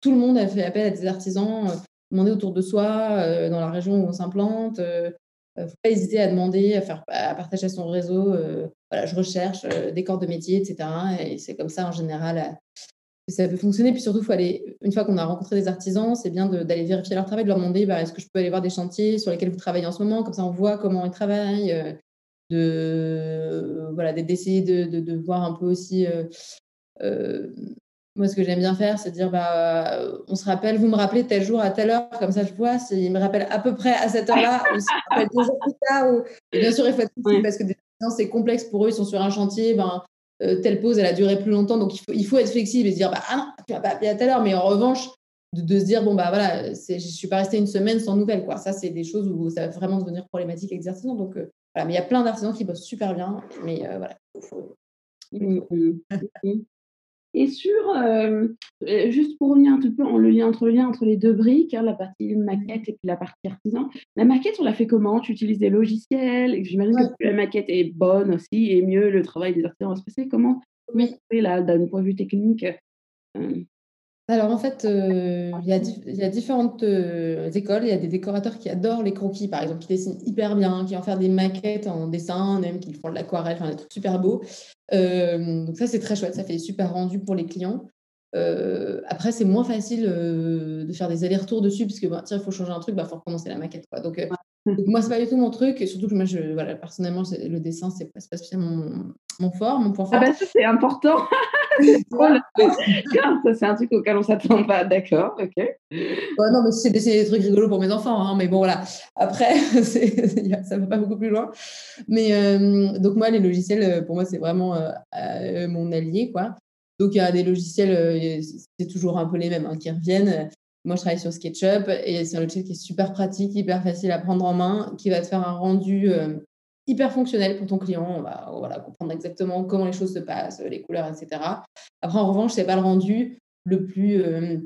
tout le monde a fait appel à des artisans. Euh, demander autour de soi, dans la région où on s'implante. Ne faut pas hésiter à demander, à, faire, à partager son réseau. voilà, je recherche des corps de métier, etc. Et c'est comme ça, en général, ça peut fonctionner. Puis surtout, faut aller, une fois qu'on a rencontré des artisans, c'est bien d'aller vérifier leur travail, de leur demander bah, est-ce que je peux aller voir des chantiers sur lesquels vous travaillez en ce moment? Comme ça, on voit comment ils travaillent. Euh, de voilà d'essayer de, de, voir un peu aussi euh, euh, moi ce que j'aime bien faire c'est dire bah on se rappelle vous me rappelez tel jour à telle heure comme ça je vois s'ils me rappellent à peu près à cette heure là ou me deux plus tard ou... et bien sûr il faut être parce que des c'est complexe pour eux ils sont sur un chantier ben telle pause, elle a duré plus longtemps, donc il faut, il faut être flexible et se dire, bah, ah non, tu m'as pas appelé à telle heure, mais en revanche, de, se dire, bon, bah voilà, je ne suis pas restée une semaine sans nouvelles, quoi. Ça, c'est des choses où ça va vraiment devenir problématique avec Donc, euh, voilà, mais il y a plein d'artisans qui bossent super bien, mais euh, voilà, il faut, mmh, mmh. Et sur, euh, euh, juste pour revenir un petit peu en le lien entre le lien entre les deux briques, hein, la partie maquette et puis la partie artisan. La maquette, on la fait comment? Tu utilises des logiciels? J'imagine que la maquette est bonne aussi et mieux le travail des artisans va se passer. Comment Oui. Là, d'un point de vue technique euh? Alors en fait, il y, a différentes écoles. Il y a des décorateurs qui adorent les croquis, par exemple, qui dessinent hyper bien, qui vont faire des maquettes en dessin, même qui font de l'aquarelle, enfin des trucs super beaux. donc ça, c'est très chouette, ça fait des super rendus pour les clients. après, c'est moins facile de faire des allers-retours dessus, parce que bah, tiens, il faut changer un truc, il bah, faut recommencer la maquette. Donc, donc, moi, c'est pas du tout mon truc, et surtout que moi, je, voilà, personnellement, le dessin, c'est pas, pas spécialement mon, mon, fort, mon point fort. Ah bah ça, c'est important ça, c'est un truc auquel on s'attend pas. D'accord, ok. non, mais c'est des, trucs rigolos pour mes enfants. Hein, mais bon, voilà. Après, ça ne va pas beaucoup plus loin. Mais euh, donc, moi, les logiciels, pour moi, c'est vraiment euh, euh, mon allié. quoi. Donc, il y a des logiciels, c'est toujours un peu les mêmes hein, qui reviennent. Moi, je travaille sur SketchUp et c'est un logiciel qui est super pratique, hyper facile à prendre en main, qui va te faire un rendu hyper fonctionnel pour ton client. On va voilà, comprendre exactement comment les choses se passent, les couleurs, etc. Après, en revanche, c'est pas le rendu le plus, euh,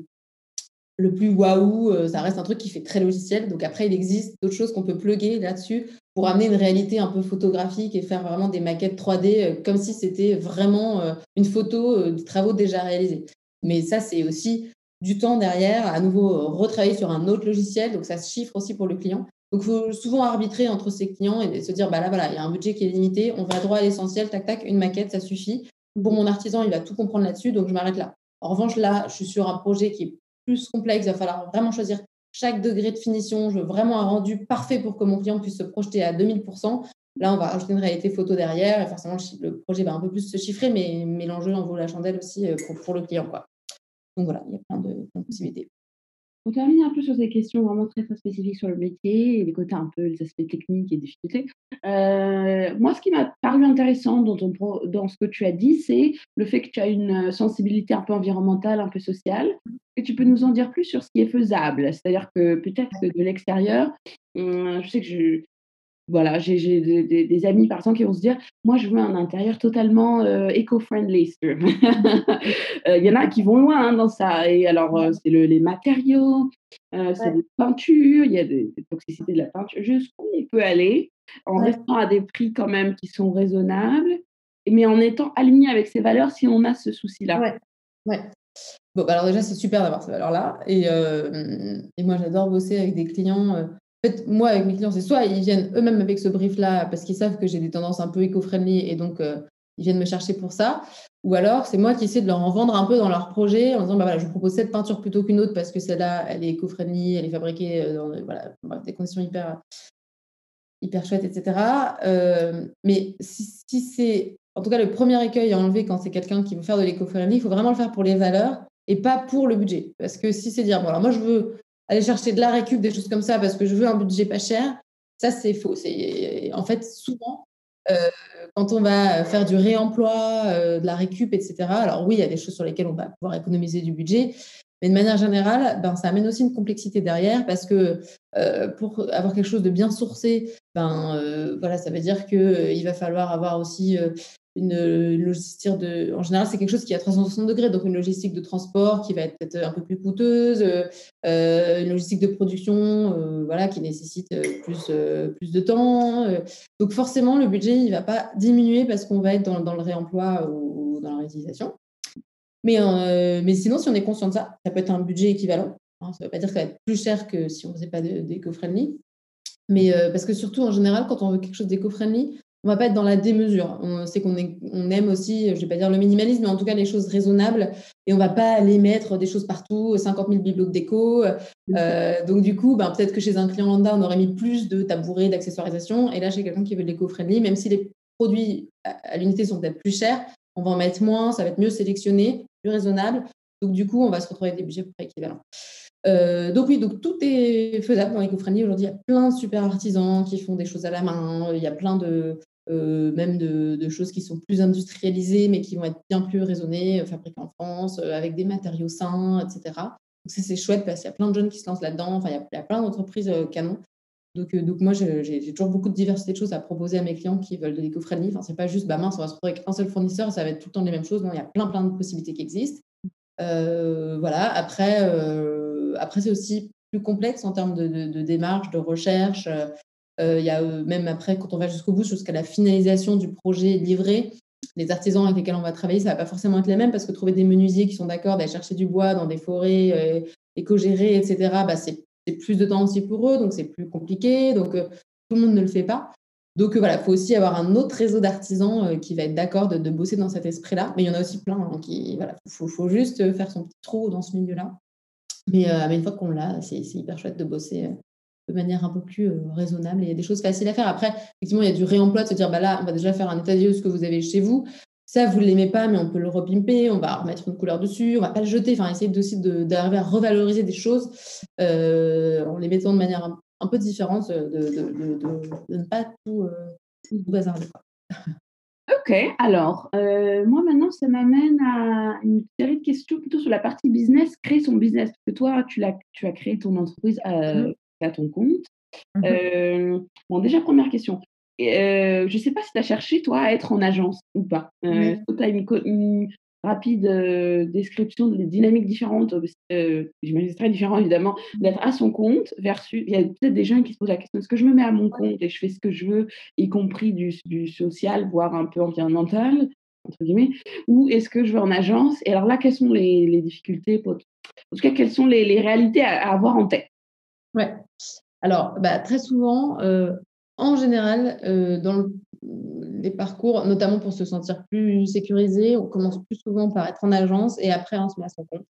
le plus waouh. Euh, ça reste un truc qui fait très logiciel. Donc après, il existe d'autres choses qu'on peut plugger là-dessus pour amener une réalité un peu photographique et faire vraiment des maquettes 3D euh, comme si c'était vraiment une photo de travaux déjà réalisés. Mais ça, c'est aussi du temps derrière, à nouveau retravailler sur un autre logiciel. Donc ça se chiffre aussi pour le client. Donc, il faut souvent arbitrer entre ses clients et se dire, bah là, voilà, il y a un budget qui est limité, on va droit à l'essentiel, tac, tac, une maquette, ça suffit. Pour mon artisan, il va tout comprendre là-dessus, donc je m'arrête là. En revanche, là, je suis sur un projet qui est plus complexe, il va falloir vraiment choisir chaque degré de finition. Je veux vraiment un rendu parfait pour que mon client puisse se projeter à 2000%. Là, on va ajouter une réalité photo derrière et forcément, le projet va un peu plus se chiffrer, mais, mais l'enjeu en vaut la chandelle aussi euh, pour, pour le client. Quoi. Donc voilà, il y a plein de possibilités. On termine un peu sur ces questions vraiment très, très spécifiques sur le métier et les côtés un peu, les aspects techniques et difficultés. Euh, moi, ce qui m'a paru intéressant dans, ce que tu as dit, c'est le fait que tu as une sensibilité un peu environnementale, un peu sociale. Et tu peux nous en dire plus sur ce qui est faisable? C'est-à-dire que peut-être que de l'extérieur, hum, je sais que je, voilà, j'ai des, amis par exemple qui vont se dire Moi, je veux un intérieur totalement euh, éco-friendly. Euh, il y en a qui vont loin hein, dans ça. Et alors, euh, c'est les matériaux, c'est les peintures, il y a des, toxicités de la peinture, jusqu'où on peut aller en restant à des prix quand même qui sont raisonnables, mais en étant aligné avec ses valeurs si on a ce souci-là. Ouais. ouais. Bon, bah, alors déjà, c'est super d'avoir ces valeurs-là. Et, et moi, j'adore bosser avec des clients moi, avec mes clients, c'est soit ils viennent eux-mêmes avec ce brief-là parce qu'ils savent que j'ai des tendances un peu éco-friendly et donc euh, ils viennent me chercher pour ça. Ou alors, c'est moi qui essaie de leur en vendre un peu dans leur projet en disant bah voilà, je vous propose cette peinture plutôt qu'une autre parce que celle-là, elle est éco-friendly, elle est fabriquée euh, dans voilà, des conditions hyper, hyper chouettes, etc. Euh, mais si, c'est. En tout cas, le premier écueil à enlever quand c'est quelqu'un qui veut faire de l'éco-friendly, il faut vraiment le faire pour les valeurs et pas pour le budget. Parce que si c'est dire, bon, alors moi, je veux aller chercher de la récup, des choses comme ça, parce que je veux un budget pas cher, ça, c'est faux. En fait, souvent, euh, quand on va faire du réemploi, euh, de la récup, etc., alors oui, il y a des choses sur lesquelles on va pouvoir économiser du budget, mais de manière générale, ben, ça amène aussi une complexité derrière parce que euh, pour avoir quelque chose de bien sourcé, ben, voilà, ça veut dire qu'il va falloir avoir aussi une logistique de. En général, c'est quelque chose qui à 360 degrés, donc une logistique de transport qui va être peut-être un peu plus coûteuse, euh, une logistique de production euh, voilà, qui nécessite euh, plus, plus de temps. Donc forcément, le budget il ne va pas diminuer parce qu'on va être dans, dans, le réemploi ou, dans la réutilisation. Mais, mais sinon, si on est conscient de ça, ça peut être un budget équivalent. Hein, ça ne veut pas dire que ça va être plus cher que si on ne faisait pas d'éco-friendly. Mais parce que surtout, en général, quand on veut quelque chose d'éco-friendly, on va pas être dans la démesure. On sait qu'on on aime aussi, je vais pas dire le minimalisme, mais en tout cas les choses raisonnables. Et on va pas aller mettre des choses partout, 50 000 bibelots de déco. Euh, donc du coup, ben, peut-être que chez un client lambda, on aurait mis plus de tabourets, d'accessoirisation. Et là, chez quelqu'un qui veut de l'éco-friendly, même si les produits à l'unité sont peut-être plus chers, on va en mettre moins, ça va être mieux sélectionné, plus raisonnable. Donc du coup, on va se retrouver avec des budgets équivalents. Euh, donc oui, donc tout est faisable dans l'éco-friendly. Aujourd'hui, il y a plein de super artisans qui font des choses à la main. Il y a plein de, euh, même de, choses qui sont plus industrialisées, mais qui vont être bien plus raisonnées, euh, fabriquées en France, euh, avec des matériaux sains, etc. Donc ça, c'est chouette parce qu'il y a plein de jeunes qui se lancent là-dedans. Enfin, il y, a, plein d'entreprises canon. Donc, donc moi, j'ai toujours beaucoup de diversité de choses à proposer à mes clients qui veulent de l'éco-friendly. Enfin, c'est pas juste, bah mince, on va se retrouver avec un seul fournisseur ça va être tout le temps les mêmes choses. Non, il y a plein, plein de possibilités qui existent. voilà. Après, après c'est aussi plus complexe en termes de, de, de démarche, de recherche. Euh, il y a euh, même après, quand on va jusqu'au bout, jusqu'à la finalisation du projet livré, les artisans avec lesquels on va travailler, ça va pas forcément être les mêmes parce que trouver des menuisiers qui sont d'accord d'aller chercher du bois dans des forêts euh, éco-gérées, etc., bah, c'est plus de temps aussi pour eux, donc c'est plus compliqué. Donc, tout le monde ne le fait pas. Donc voilà, il faut aussi avoir un autre réseau d'artisans qui va être d'accord de, bosser dans cet esprit-là. Mais il y en a aussi plein. Hein, voilà, faut, juste faire son petit trou dans ce milieu-là. Mais, une fois qu'on l'a, c'est hyper chouette de bosser de manière un peu plus euh, raisonnable. Et il y a des choses faciles à faire. Après, effectivement, il y a du réemploi, de se dire, bah là, on va déjà faire un état des lieux de ce que vous avez chez vous. Ça, vous ne l'aimez pas, mais on peut le repimper, on va remettre une couleur dessus, on ne va pas le jeter. Enfin, essayer aussi d'arriver à revaloriser des choses euh, en les mettant de manière un, peu différente, de, de, de, ne pas tout, euh, tout bazarder. Ok, alors, moi maintenant, ça m'amène à une série de questions plutôt sur la partie business, créer son business. Parce que toi, tu, as, tu as créé ton entreprise mmh à ton compte. Mmh euh, bon, déjà, première question. Euh, je ne sais pas si tu as cherché, toi, à être en agence ou pas. Euh, tu as une, rapide description des dynamiques différentes J'imagine c'est très différent, évidemment, d'être à son compte versus. Il y a peut-être des gens qui se posent la question est-ce que je me mets à mon compte et je fais ce que je veux, y compris du, du social, voire un peu environnemental entre guillemets, ou est-ce que je vais en agence? Et alors là, quelles sont les, les difficultés En tout cas, quelles sont les, les réalités à, à avoir en tête? Ouais. Alors, bah, très souvent, euh, en général, euh, dans les parcours, notamment pour se sentir plus sécurisé, on commence plus souvent par être en agence et après on se met à son compte.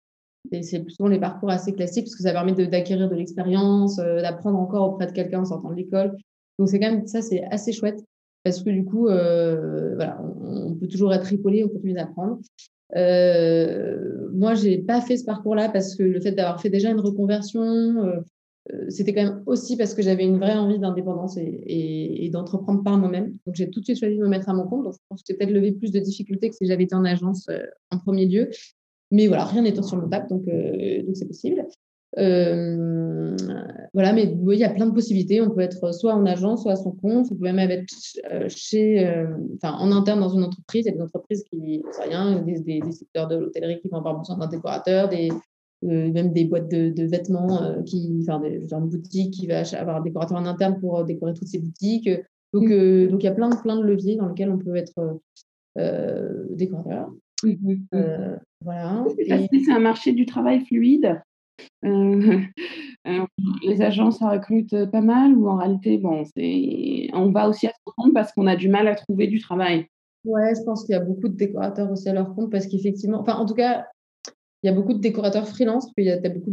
Et c'est souvent les parcours assez classiques parce que ça permet d'acquérir de, l'expérience, euh, d'apprendre encore auprès de quelqu'un en sortant de l'école. Donc c'est quand même ça, c'est assez chouette parce que du coup, voilà, on, peut toujours être épaulé, on continue d'apprendre. moi, j'ai pas fait ce parcours-là parce que le fait d'avoir fait déjà une reconversion, euh, c'était quand même aussi parce que j'avais une vraie envie d'indépendance et, d'entreprendre par moi-même. Donc, j'ai tout de suite choisi de me mettre à mon compte. Donc, je pense que j'ai peut-être levé plus de difficultés que si j'avais été en agence euh, en premier lieu. Mais voilà, rien n'étant sur mon table, donc euh, c'est possible. voilà, mais oui, il y a plein de possibilités. On peut être soit en agence, soit à son compte. On peut même être chez, enfin, en interne dans une entreprise. Il y a des entreprises qui, rien, des, des, secteurs de l'hôtellerie qui vont avoir besoin d'un décorateur, des, même des boîtes de, vêtements, qui, enfin, des, genre une boutique qui va avoir un décorateur en interne pour décorer toutes ses boutiques. Donc, mmh. donc il y a plein, plein de leviers dans lesquels on peut être décorateur. Voilà. C'est un marché du travail fluide. Euh, euh, les agences recrutent pas mal ou en réalité, bon, on va aussi à son compte parce qu'on a du mal à trouver du travail. Ouais, je pense qu'il y a beaucoup de décorateurs aussi à leur compte parce qu'effectivement, enfin, en tout cas, il y a beaucoup de décorateurs freelance. Puis il y a beaucoup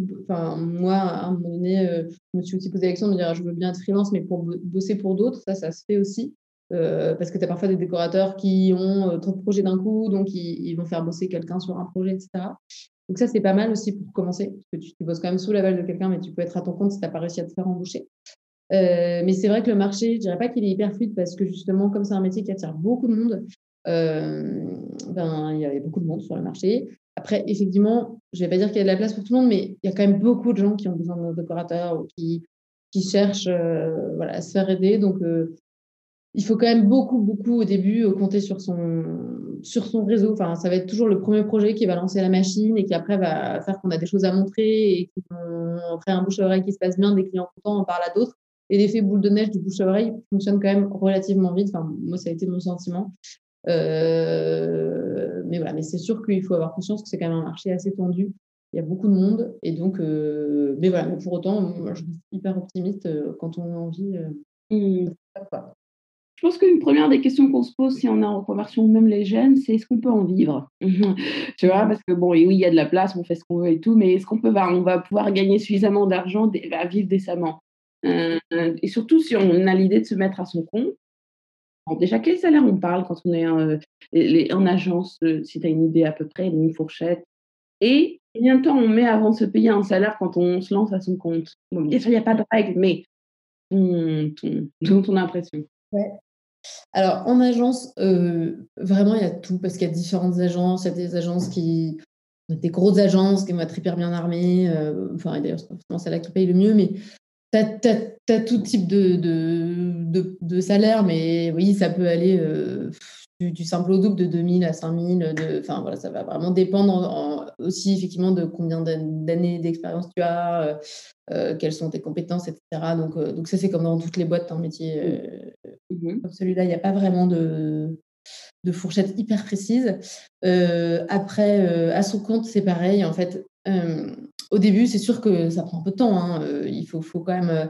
moi, à un moment donné, euh, je me suis aussi posé la question de me dire, je veux bien être freelance, mais pour bosser pour d'autres, ça, ça se fait aussi. parce que tu as parfois des décorateurs qui ont trop de projets d'un coup, donc ils, vont faire bosser quelqu'un sur un projet, etc. Donc ça, c'est pas mal aussi pour commencer, parce que tu, bosses quand même sous la balle de quelqu'un, mais tu peux être à ton compte si tu n'as pas réussi à te faire embaucher. Euh, mais c'est vrai que le marché, je dirais pas qu'il est hyper fluide parce que justement, comme c'est un métier qui attire beaucoup de monde, euh, ben, il y a beaucoup de monde sur le marché. Après, effectivement, je vais pas dire qu'il y a de la place pour tout le monde, mais il y a quand même beaucoup de gens qui ont besoin de décorateurs ou qui, qui cherchent euh, voilà, à se faire aider. Donc, il faut quand même beaucoup, beaucoup au début euh, compter sur son, sur son réseau. Enfin, ça va être toujours le premier projet qui va lancer la machine et qui après va faire qu'on a des choses à montrer et qui vont créer un bouche à oreille qui se passe bien, des clients contents, on parle à d'autres. Et l'effet boule de neige du bouche à oreille fonctionne quand même relativement vite. Enfin, moi, ça a été mon sentiment. Euh, mais voilà, mais c'est sûr qu'il faut avoir conscience que c'est quand même un marché assez tendu. Il y a beaucoup de monde. Et donc, euh, mais voilà, mais pour autant, moi, je suis hyper optimiste quand on a envie. Mmh. Je pense qu'une première des questions qu'on se pose si on est en reconversion, même les jeunes, c'est est-ce qu'on peut en vivre? Tu vois, parce que bon, oui, il y a de la place, on fait ce qu'on veut et tout, mais est-ce qu'on peut, on va pouvoir gagner suffisamment d'argent à vivre décemment? Euh, Et surtout si on a l'idée de se mettre à son compte. Déjà, quel salaire on parle quand on est euh, en agence, euh, si tu as une idée à peu près, une fourchette? Et combien de temps on met avant de se payer un salaire quand on se lance à son compte? Bien sûr, il n'y a pas de règle, mais ton, ton, ton impression. Ouais. Alors, en agence, euh, vraiment, il y a tout, parce qu'il y a différentes agences. Il y a des agences qui. des grosses agences qui vont être hyper bien armées. Euh, enfin, d'ailleurs, c'est pas celle-là qui paye le mieux, mais tu as, tout type de, de, de, salaire, mais oui, ça peut aller. Euh, du, simple au double de 2000 à 5000. De, enfin, voilà, ça va vraiment dépendre aussi effectivement de combien d'années d'expérience tu as, euh, euh, quelles sont tes compétences, etc. Donc, euh, donc ça, c'est comme dans toutes les boîtes, un métier mmh comme celui-là, il n'y a pas vraiment de, de fourchette hyper précise. après, à son compte, c'est pareil. En fait, au début, c'est sûr que ça prend un peu de temps. Hein, il faut, faut quand même.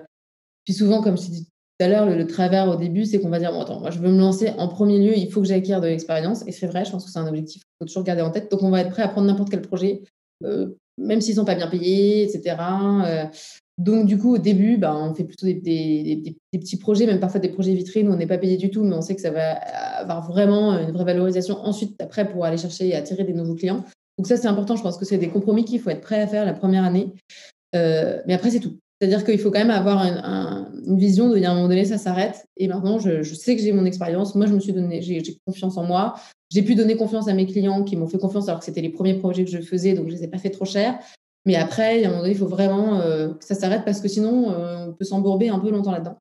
Puis souvent, comme je dis à l'heure, le, travers au début, c'est qu'on va dire, bon, attends, moi, je veux me lancer. En premier lieu, il faut que j'acquière de l'expérience. Et c'est vrai, je pense que c'est un objectif qu'il faut toujours garder en tête. Donc, on va être prêt à prendre n'importe quel projet, euh, même s'ils ne sont pas bien payés, etc. Euh, donc, du coup, au début, ben, on fait plutôt des, petits projets, même parfois des projets vitrines où on n'est pas payé du tout, mais on sait que ça va avoir vraiment une vraie valorisation ensuite, après, pour aller chercher et attirer des nouveaux clients. Donc, ça, c'est important. Je pense que c'est des compromis qu'il faut être prêt à faire la première année. Euh, mais après, c'est tout. C'est-à-dire qu'il faut quand même avoir une vision de dire à un moment donné, ça s'arrête. Et maintenant, je, sais que j'ai mon expérience. Moi, je me suis donné, j'ai confiance en moi. J'ai pu donner confiance à mes clients qui m'ont fait confiance alors que c'était les premiers projets que je faisais, donc je ne les ai pas fait trop cher. Mais après, à un moment donné, il faut vraiment euh, que ça s'arrête parce que sinon, euh, on peut s'embourber un peu longtemps là-dedans.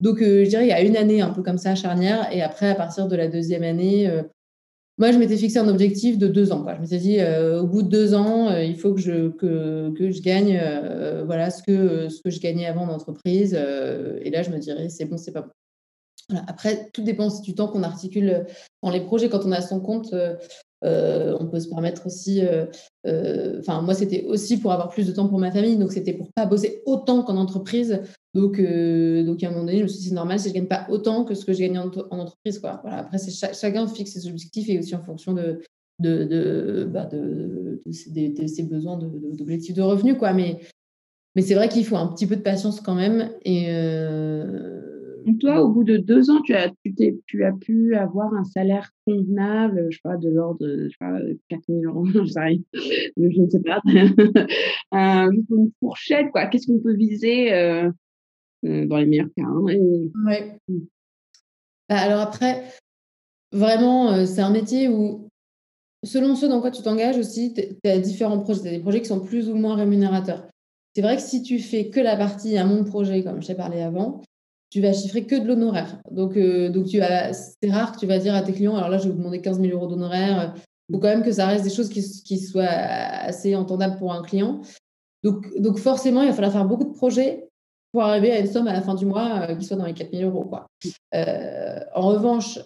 Donc, euh, je dirais, il y a une année un peu comme ça, charnière. Et après, à partir de la deuxième année, moi, je m'étais fixé un objectif de deux ans. Quoi. Je m'étais dit, euh, au bout de deux ans, euh, il faut que je, que, je gagne euh, voilà, ce, que, ce que je gagnais avant d'entreprise. et là, je me dirais, c'est bon, c'est pas bon. Après, tout dépend du temps qu'on articule dans les projets. Quand on a son compte, on peut se permettre aussi. Enfin, moi, c'était aussi pour avoir plus de temps pour ma famille. Donc, c'était pour pas bosser autant qu'en entreprise donc, euh, donc, à un moment donné, je me suis dit, c'est normal si je ne gagne pas autant que ce que je gagne en, entreprise. Quoi. Voilà. Après, chacun fixe ses objectifs et aussi en fonction de, de, de, bah, de, ses besoins d'objectifs de, revenus. Quoi. Mais, mais c'est vrai qu'il faut un petit peu de patience quand même. Et, euh, toi, au bout de deux ans, tu as, pu avoir un salaire convenable, je sais pas, de l'ordre de 4 000 euros, je ne sais pas. euh, une fourchette, quoi. Qu'est-ce qu'on peut viser euh, euh, dans les meilleurs cas. Hein, bah, alors après, vraiment, euh, c'est un métier où, selon ce dans quoi tu t'engages aussi, tu as différents projets. Tu as des projets qui sont plus ou moins rémunérateurs. c'est vrai que si tu fais que la partie amont de projet, comme je t'ai parlé avant, tu vas chiffrer que de l'honoraire. Donc, donc tu c'est rare que tu vas dire à tes clients, alors là, je vais vous demander 15 000 euros d'honoraire. Il faut quand même que ça reste des choses qui, qui soient assez entendables pour un client. Donc, donc forcément, il va falloir faire beaucoup de projets pour arriver à une somme à la fin du mois qui soit dans les 4 000 euros. Quoi. en revanche,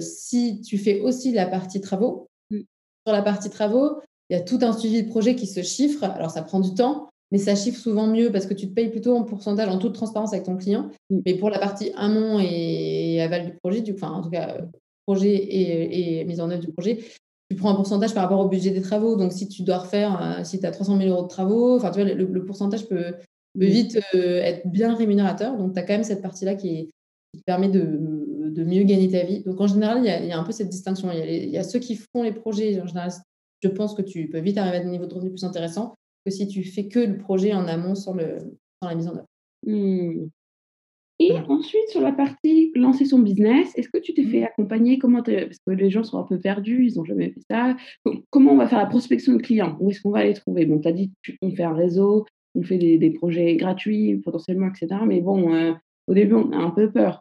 si tu fais aussi la partie travaux, mm. sur la partie travaux, il y a tout un suivi de projet qui se chiffre. Alors, ça prend du temps, mais ça chiffre souvent mieux parce que tu te payes plutôt en pourcentage, en toute transparence avec ton client. Mm. Mais pour la partie amont et aval du projet, du, enfin, en tout cas, projet et, mise en œuvre du projet, tu prends un pourcentage par rapport au budget des travaux. Donc, si tu dois refaire, euh, si tu as 300 000 euros de travaux, enfin, tu vois, le, pourcentage peut, mm. vite euh, être bien rémunérateur. Donc, tu as quand même cette partie-là qui, te permet de, de, mieux gagner ta vie. Donc, en général, il y, a, un peu cette distinction. Il y, a il y, a ceux qui font les projets. En général, je pense que tu peux vite arriver à des niveaux de revenus plus intéressants que si tu fais que le projet en amont sans, le, sans la mise en œuvre. Mmh. Et ensuite, sur la partie lancer son business, est-ce que tu t'es fait mmh. accompagner? Comment Parce que les gens sont un peu perdus, ils n'ont jamais fait ça. Comment on va faire la prospection de clients? Où est-ce qu'on va les trouver? Bon, tu as dit qu'on fait un réseau, on fait des, des, projets gratuits potentiellement, etc. Mais bon, euh, au début, on a un peu peur.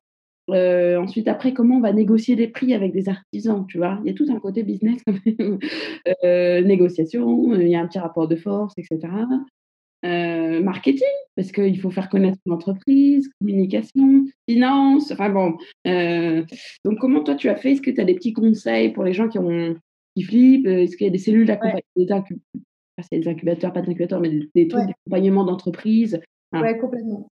Euh, ensuite, après, comment on va négocier des prix avec des artisans, tu vois? Il y a tout un côté business, euh, négociation, il y a un petit rapport de force, etc. Euh, marketing, parce qu'il faut faire connaître l'entreprise, communication, finance, enfin bon. donc, comment toi tu as fait? Est-ce que tu as des petits conseils pour les gens qui, ont, qui flippent? Est-ce qu'il y a des cellules d'accompagnement des, incubateurs, pas d'incubateurs, mais des, trucs d'accompagnement d'entreprise Oui, complètement.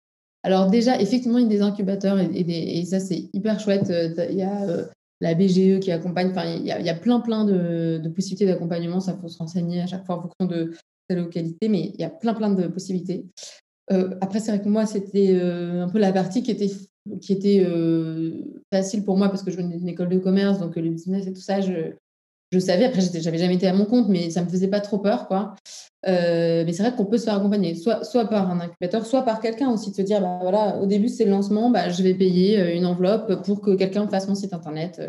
Alors déjà, effectivement, il y a des incubateurs et, ça, c'est hyper chouette. Euh, il y a euh, la BGE qui accompagne, enfin, il y a, plein, plein de, possibilités d'accompagnement. Ça, faut se renseigner à chaque fois en fonction de sa localité, mais il y a plein, plein de possibilités. Euh, après, c'est vrai que moi, c'était un peu la partie qui était, qui était facile pour moi parce que je venais d'une école de commerce, donc le business et tout ça, je, je savais. Après, j'avais jamais été à mon compte, mais ça me faisait pas trop peur, quoi. Euh, mais c'est vrai qu'on peut se faire accompagner, soit, soit par un incubateur, soit par quelqu'un aussi, de se dire, bah, voilà, au début, c'est le lancement, bah, je vais payer euh, une enveloppe pour que quelqu'un fasse mon site internet.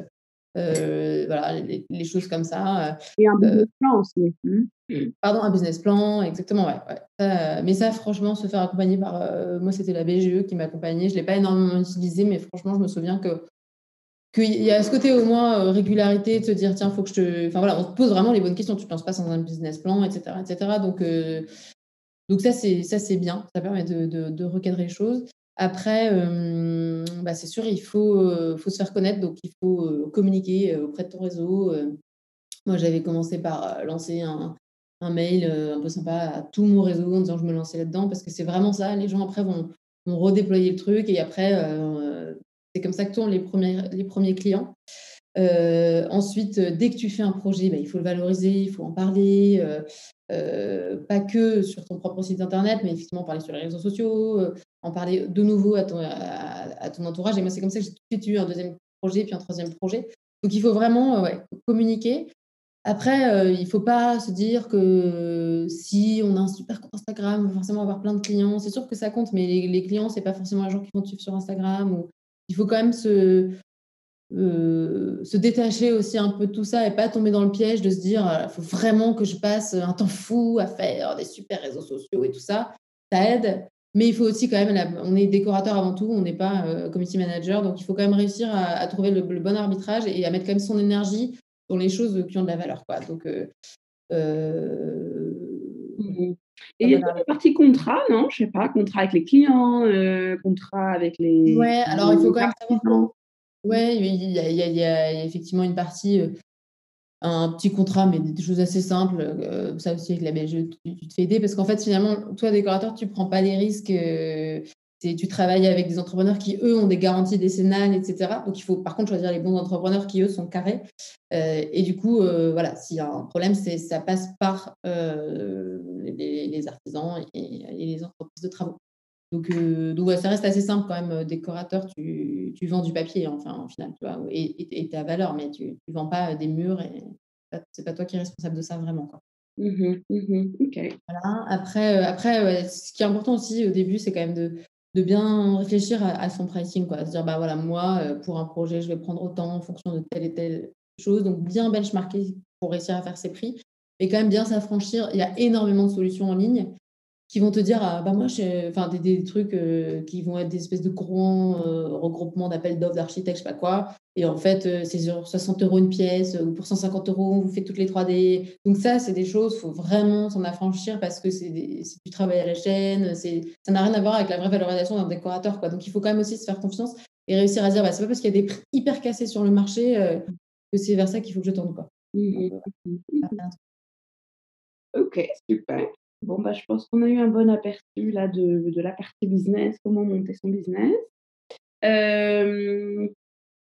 Euh, voilà, les, choses comme ça. Et un business plan aussi. Mmh. Pardon, un business plan, exactement, ouais. mais ça, franchement, se faire accompagner par. moi, c'était la BGE qui m'accompagnait. Je ne l'ai pas énormément utilisé, mais franchement, je me souviens que qu'il y a ce côté au moins euh, régularité, de se dire tiens, faut que je te. Enfin voilà, on te pose vraiment les bonnes questions. Tu ne penses pas sans un business plan, etc. etc. Donc, euh, donc ça, c'est, ça, c'est bien. Ça permet de, de, recadrer les choses. Après, euh, bah, c'est sûr, il faut, faut se faire connaître. Donc, il faut communiquer auprès de ton réseau. Moi, j'avais commencé par lancer un, un mail un peu sympa à tout mon réseau en disant je me lançais là-dedans parce que c'est vraiment ça. Les gens après vont, vont redéployer le truc et après c'est comme ça que tournent les premiers, les premiers clients. Euh, ensuite, dès que tu fais un projet, bah, il faut le valoriser, il faut en parler, euh, euh, pas que sur ton propre site internet, mais effectivement parler sur les réseaux sociaux, en parler de nouveau à ton, à, ton, entourage. Et moi, c'est comme ça que j'ai tout un deuxième projet, puis un troisième projet. Donc, il faut vraiment communiquer. Après, il ne faut pas se dire que si on a un super compte Instagram, on va forcément avoir plein de clients. C'est sûr que ça compte, mais les, les clients, ce n'est pas forcément les gens qui vont te suivre sur Instagram ou il faut quand même se, euh, se détacher aussi un peu de tout ça et pas tomber dans le piège de se dire il euh, faut vraiment que je passe un temps fou à faire des super réseaux sociaux et tout ça. Ça aide, mais il faut aussi quand même, on est décorateur avant tout, on n'est pas euh, community manager, donc il faut quand même réussir à, trouver le, bon arbitrage et à mettre quand même son énergie dans les choses qui ont de la valeur. Quoi. Donc, mmh et il y a une partie contrat, non? Je sais pas, contrat avec les clients, euh, contrat avec les. Ouais, alors il faut quand même savoir. Ouais, il y, a, il, y a, effectivement une partie, euh, un petit contrat, mais des choses assez simples. Euh, ça aussi, avec la BLG, tu, tu, te fais aider parce qu'en fait, finalement, toi, décorateur, tu prends pas les risques tu travailles avec des entrepreneurs qui, eux, ont des garanties décennales, etc. Donc, il faut par contre choisir les bons entrepreneurs qui, eux, sont carrés. Euh, et du coup, euh, voilà, s'il y a un problème, c'est ça passe par euh, les, artisans et, les entreprises de travaux. Donc, donc ça reste assez simple quand même. Décorateur, tu, tu vends du papier, enfin, en final, tu vois, et, et, ta valeur, mais tu ne vends pas des murs et c'est pas toi qui es responsable de ça vraiment. Quoi. Mmh mmh voilà. Après, après ce qui est important aussi au début, c'est quand même de, de bien réfléchir à, son pricing, quoi. Se dire, bah voilà, moi, euh, pour un projet, je vais prendre autant en fonction de telle et telle chose. Donc, bien benchmarker pour réussir à faire ses prix. Et quand même bien s'affranchir. Il y a énormément de solutions en ligne qui vont te dire, ah, bah moi, enfin, des, des, trucs euh, qui vont être des espèces de grands euh, regroupements d'appels d'offres d'architectes, je sais pas quoi. Et en fait, euh, c'est sur 60 euros une pièce ou pour 150 euros, vous faites toutes les 3D. Donc ça, c'est des choses, il faut vraiment s'en affranchir parce que c'est du travail à la chaîne. Ça n'a rien à voir avec la vraie valorisation d'un décorateur. Quoi. Donc il faut quand même aussi se faire confiance et réussir à dire, bah, c'est pas parce qu'il y a des prix hyper cassés sur le marché que c'est vers ça qu'il faut que je tourne. Quoi. Mmh, mmh, mmh, ok, super. Bon, bah, je pense qu'on a eu un bon aperçu là de, de la partie business, comment monter son business.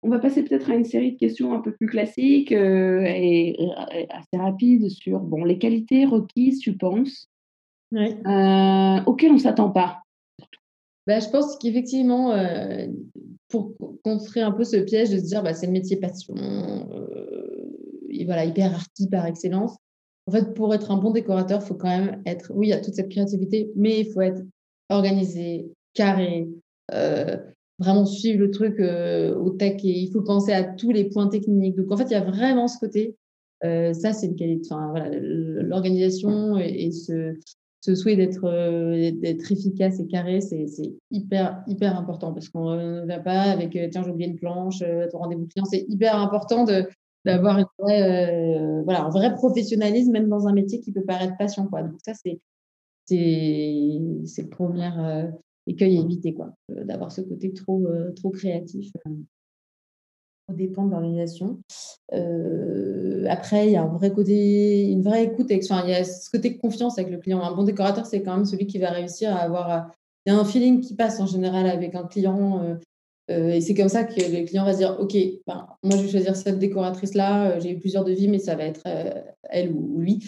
On va passer peut-être à une série de questions un peu plus classiques et, assez rapides sur bon, les qualités requises, tu penses, auxquelles on ne s'attend pas? Bah, je pense qu'effectivement, pour construire un peu ce piège de se dire bah, c'est le métier passion, et voilà, hyper arty par excellence, en fait, pour être un bon décorateur, il faut quand même être, oui, il y a toute cette créativité, mais il faut être organisé, carré, euh, vraiment suivre le truc euh, au tac et il faut penser à tous les points techniques. Donc, en fait, il y a vraiment ce côté. Euh, ça, c'est une qualité. Enfin, voilà, l'organisation et, ce, ce, souhait d'être d'être efficace et carré, c'est hyper, hyper important parce qu'on ne va pas avec tiens, j'ai oublié une planche, ton rendez-vous client. C'est hyper important de, d'avoir euh, voilà, un vrai professionnalisme, même dans un métier qui peut paraître passion. Quoi. Donc ça, c'est, c'est, c'est le euh, écueil à éviter, quoi, euh, d'avoir ce côté trop, trop créatif. dépend de l'organisation. après, il y a un vrai côté, une vraie écoute. enfin, il y a ce côté confiance avec le client. Un bon décorateur, c'est quand même celui qui va réussir à avoir. Il y a un feeling qui passe en général avec un client. Euh, et c'est comme ça que le client va se dire, OK, ben, moi je vais choisir cette décoratrice-là, euh, j'ai eu plusieurs devis, mais ça va être euh, elle ou, lui,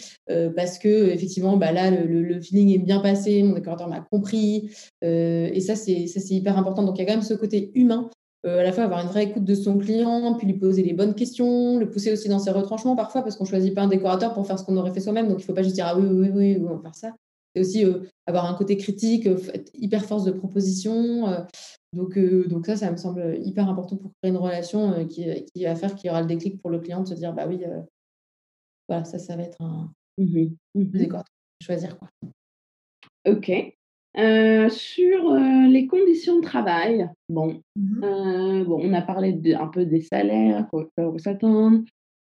parce que effectivement, bah, là, le, feeling est bien passé, mon décorateur m'a compris, et ça c'est, ça, c'est hyper important. Donc il y a quand même ce côté humain, à la fois avoir une vraie écoute de son client, puis lui poser les bonnes questions, le pousser aussi dans ses retranchements parfois, parce qu'on ne choisit pas un décorateur pour faire ce qu'on aurait fait soi-même, donc il ne faut pas juste dire, ah oui, oui, oui, oui, on va faire ça. C'est aussi avoir un côté critique, hyper force de proposition. Donc, euh, donc ça, ça me semble hyper important pour créer une relation euh, qui, qui, va faire qu'il y aura le déclic pour le client de se dire, bah oui, euh, voilà, ça, ça va être un mmh mmh choisir. Quoi. Ok. sur les conditions de travail, bon, mmh bon on a parlé de, un peu des salaires, quoi s'attendre,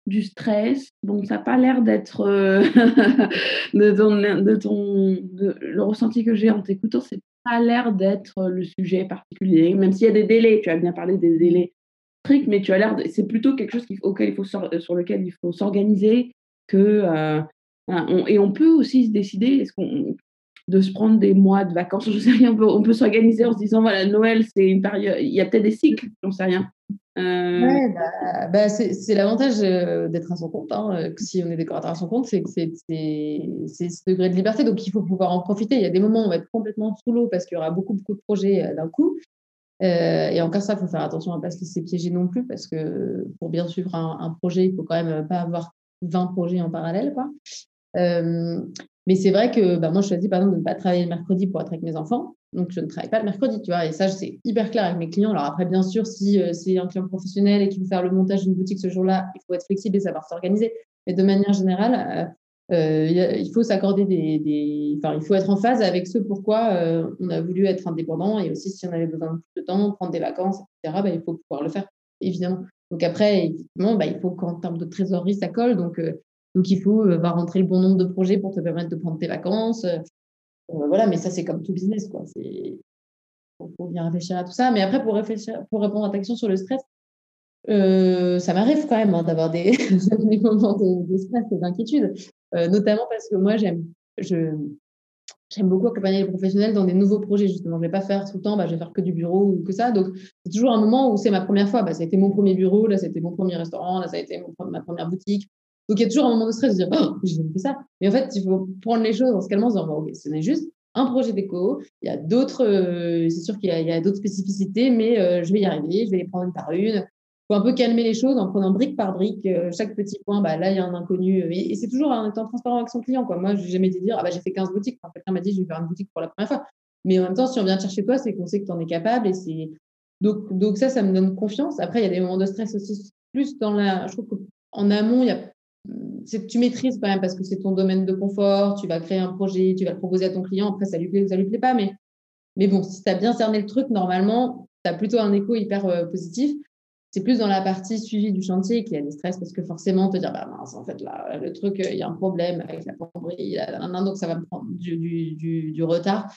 du stress. Bon, ça n'a pas l'air d'être de ton, de ton le ressenti que j'ai en t'écoutant, c'est pas l'air d'être le sujet particulier, même s'il y a des délais. Tu as bien parlé des délais stricts, mais tu as l'air, c'est plutôt quelque chose auquel il faut sur lequel il faut s'organiser. Que et on peut aussi se décider. Est-ce qu'on de se prendre des mois de vacances, je sais rien, on peut, on peut s'organiser en se disant voilà Noël c'est une période, il y a peut-être des cycles, j'en sais rien. Euh, bah, bah, c'est l'avantage euh, d'être à son compte. Hein, euh, si on est décorateur à son compte, c'est que c'est ce degré de liberté. Donc, il faut pouvoir en profiter. Il y a des moments où on va être complètement sous l'eau parce qu'il y aura beaucoup, beaucoup de projets d'un coup. et encore ça, il faut faire attention à ne pas se laisser piéger non plus parce que pour bien suivre un, projet, il faut quand même pas avoir 20 projets en parallèle. Quoi. mais c'est vrai que bah, moi, je choisis par exemple de ne pas travailler le mercredi pour être avec mes enfants. Donc, je ne travaille pas le mercredi, tu vois. Et ça, c'est hyper clair avec mes clients. Alors, après, bien sûr, si euh, c'est un client professionnel et qu'il veut faire le montage d'une boutique ce jour-là, il faut être flexible et savoir s'organiser. Mais de manière générale, euh, euh, il faut s'accorder des, Enfin, il faut être en phase avec ce pourquoi on a voulu être indépendant. Et aussi, si on avait besoin de plus de temps, prendre des vacances, etc., bah, il faut pouvoir le faire, évidemment. Donc, après, évidemment, bah, il faut qu'en termes de trésorerie, ça colle. Donc, donc il faut va rentrer le bon nombre de projets pour te permettre de prendre tes vacances. Euh, voilà, mais ça, c'est comme tout business, quoi. C'est faut, bien réfléchir à tout ça. Mais après, pour réfléchir, pour répondre à ta question sur le stress, euh, ça m'arrive quand même hein, d'avoir des, moments de, stress et d'inquiétude, euh, notamment parce que moi, j'aime, j'aime beaucoup accompagner les professionnels dans des nouveaux projets, justement. Je ne vais pas faire tout le temps, bah, je vais faire que du bureau ou que ça. Donc, c'est toujours un moment où c'est ma première fois. Bah, ça a été mon premier bureau, là, c'était mon premier restaurant, là, ça a été ma première boutique. Donc, il y a toujours un moment de stress de dire, oh, je fait ça. Mais en fait, il faut prendre les choses en se calmant, en se disant, ok, ce n'est juste un projet déco. Il y a d'autres, euh, c'est sûr qu'il y a, d'autres spécificités, mais euh, je vais y arriver, je vais les prendre une par une. Il faut un peu calmer les choses en prenant brique par brique. Euh, chaque petit point, bah, là, il y a un inconnu. Et, c'est toujours en étant transparent avec son client. Quoi. Moi, je n'ai jamais été dire, ah, bah, j'ai fait 15 boutiques. quelqu'un m'a dit, je vais faire une boutique pour la première fois. Mais en même temps, si on vient te chercher toi, c'est qu'on sait que tu en es capable. Et c'est... Donc, donc, ça, ça me donne confiance. Après, il y a des moments de stress aussi, plus dans la. Je trouve qu'en amont, il y a tu maîtrises quand même parce que c'est ton domaine de confort, tu vas créer un projet, tu vas le proposer à ton client, après ça lui plaît ou ça lui plaît pas, mais, mais bon, si tu as bien cerné le truc, normalement, tu as plutôt un écho hyper euh, positif. C'est plus dans la partie suivi du chantier qu'il y a des stress parce que forcément, te dire, bah mince, en fait, là, le truc, il y a un problème avec la plomberie, donc ça va me prendre du, du, retard.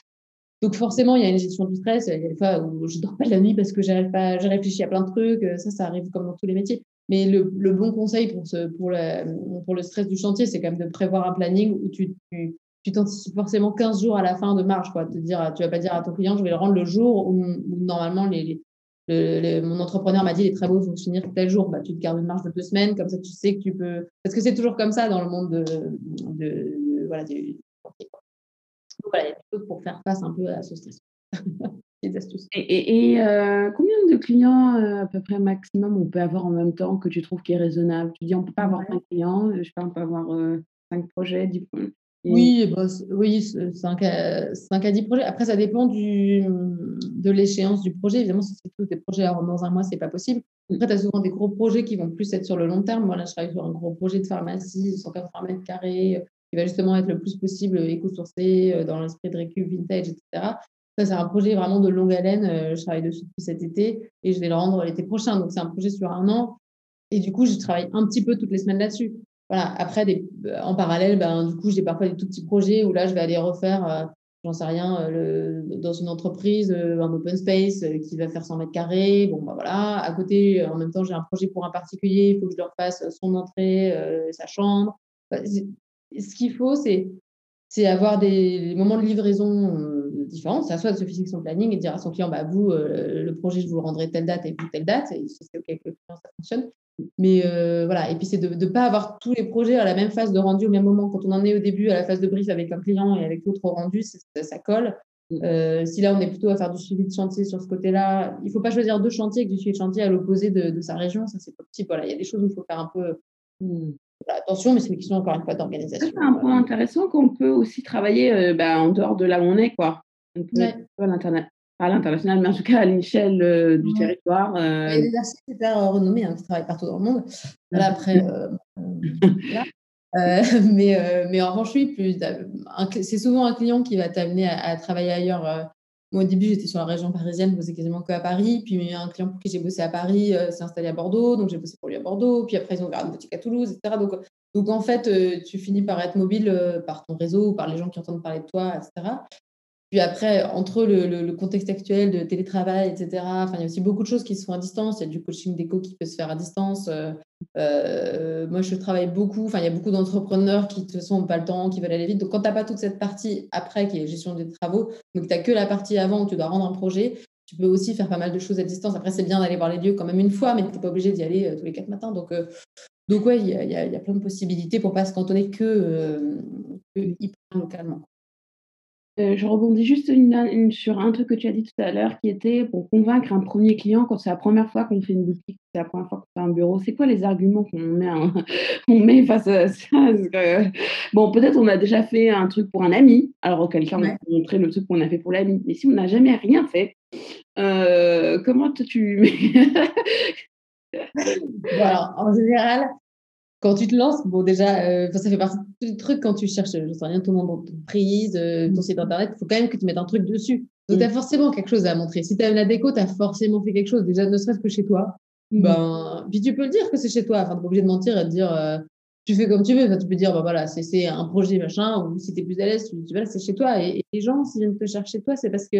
Donc forcément, il y a une gestion du stress. Il y a des fois où je dors pas la nuit parce que j'arrive pas, j'ai réfléchi à plein de trucs. Ça, ça arrive comme dans tous les métiers. Mais le, bon conseil pour, ce, pour, le, pour le stress du chantier, c'est quand même de prévoir un planning où tu, tu, tu t'anticipes forcément 15 jours à la fin de marge. Quoi. Te dire, tu vas pas dire à ton client, je vais le rendre le jour où, normalement les, mon entrepreneur m'a dit les travaux vont finir tel jour. Bah, tu te gardes une marge de deux semaines, comme ça tu sais que tu peux. Parce que c'est toujours comme ça dans le monde de, voilà, du voilà, il y a des choses pour faire face un peu à ce stress. Et, euh, combien de clients euh, à peu près maximum on peut avoir en même temps que tu trouves qui est raisonnable? Tu dis on peut pas avoir 5 clients, je sais pas, on peut avoir 5 euh, projets, 10 Oui, bah, oui 5 à, 5 à 10 projets. Après, ça dépend du, de l'échéance du projet. Évidemment, si c'est tous des projets dans un mois, c'est pas possible. Après, tu as souvent des gros projets qui vont plus être sur le long terme. Moi, là, je travaille sur un gros projet de pharmacie, 180 mètres carrés, qui va justement être le plus possible éco-sourcé dans l'esprit de récup vintage, etc. Ça, c'est un projet vraiment de longue haleine. Euh, je travaille dessus depuis cet été et je vais le rendre l'été prochain. Donc, c'est un projet sur un an. Et du coup, je travaille un petit peu toutes les semaines là-dessus. Voilà. Après, euh, en parallèle, ben, du coup, j'ai parfois des tout petits projets où là, je vais aller refaire, euh, j'en sais rien, dans une entreprise, un open space qui va faire 100 mètres carrés. Bon, ben, voilà. À côté, en même temps, j'ai un projet pour un particulier. Il faut que je leur fasse son entrée, sa chambre. ce qu'il faut, c'est c'est avoir des moments de livraison euh, différents. C'est soit de se fixer son planning et dire à son client, bah, vous, euh, le projet, je vous le rendrai telle date et vous telle date. Et si c'est OK avec le client, ça fonctionne. Mais euh, voilà, et puis c'est de ne pas avoir tous les projets à la même phase de rendu au même moment. Quand on en est au début à la phase de brief avec un client et avec l'autre rendu, ça, ça, colle. Mm. si là, on est plutôt à faire du suivi de chantier sur ce côté-là, il ne faut pas choisir deux chantiers avec du suivi de chantier à l'opposé de, de, sa région. Ça, c'est pas possible. Voilà, il y a des choses où il faut faire un peu mm attention, mais c'est une question encore une fois d'organisation. C'est un point intéressant qu'on peut aussi travailler euh, bah, en dehors de là où on est, quoi. On peut à l'international, mais en tout cas à l'échelle euh, du territoire. Euh... Il y a des artistes super renommés hein, qui travaillent partout dans le monde. Voilà, après, euh, mais, mais en revanche, oui, c'est souvent un client qui va t'amener à, à, travailler ailleurs moi, au début, j'étais sur la région parisienne, je bossais quasiment que à Paris. Puis, un client pour qui j'ai bossé à Paris euh, s'est installé à Bordeaux, donc j'ai bossé pour lui à Bordeaux. Puis après, ils ont ouvert une boutique à Toulouse, etc. Donc, en fait, euh, tu finis par être mobile euh, par ton réseau, par les gens qui entendent parler de toi, etc. Après, entre le, contexte actuel de télétravail, etc., il y a aussi beaucoup de choses qui se font à distance. Il y a du coaching d'éco qui peut se faire à distance. Euh, euh, moi, je travaille beaucoup. Il y a beaucoup d'entrepreneurs qui, de toute n'ont pas le temps, qui veulent aller vite. Donc, quand tu n'as pas toute cette partie après, qui est gestion des travaux, donc tu n'as que la partie avant où tu dois rendre un projet, tu peux aussi faire pas mal de choses à distance. Après, c'est bien d'aller voir les lieux quand même une fois, mais tu n'es pas obligé d'y aller euh, tous les quatre matins. Donc, donc ouais, il y, a plein de possibilités pour ne pas se cantonner que hyper localement. Euh, je rebondis juste une, sur un truc que tu as dit tout à l'heure qui était pour convaincre un premier client quand c'est la première fois qu'on fait une boutique, c'est la première fois qu'on fait un bureau. C'est quoi les arguments qu'on met, met face à ça? Bon, peut-être on a déjà fait un truc pour un ami, alors auquel cas on a montré le truc qu'on a fait pour l'ami. Mais si on n'a jamais rien fait, euh, comment tu. voilà, en général, quand tu te lances, bon, déjà, euh, ça fait partie du truc quand tu cherches, je sais rien, ton nom d'entreprise, euh, ton site internet, il faut quand même que tu mettes un truc dessus. Donc, tu as forcément quelque chose à montrer. Si tu as la déco, tu as forcément fait quelque chose, déjà, ne serait-ce que chez toi. Mm. Ben, puis tu peux le dire que c'est chez toi, enfin, tu pas obligé de mentir et de dire, euh, tu fais comme tu veux. Enfin, tu peux dire, bah, voilà, c'est un projet, machin, ou si tu es plus à l'aise, tu dis, voilà, c'est chez toi. Et, les gens, s'ils viennent te chercher toi, c'est parce que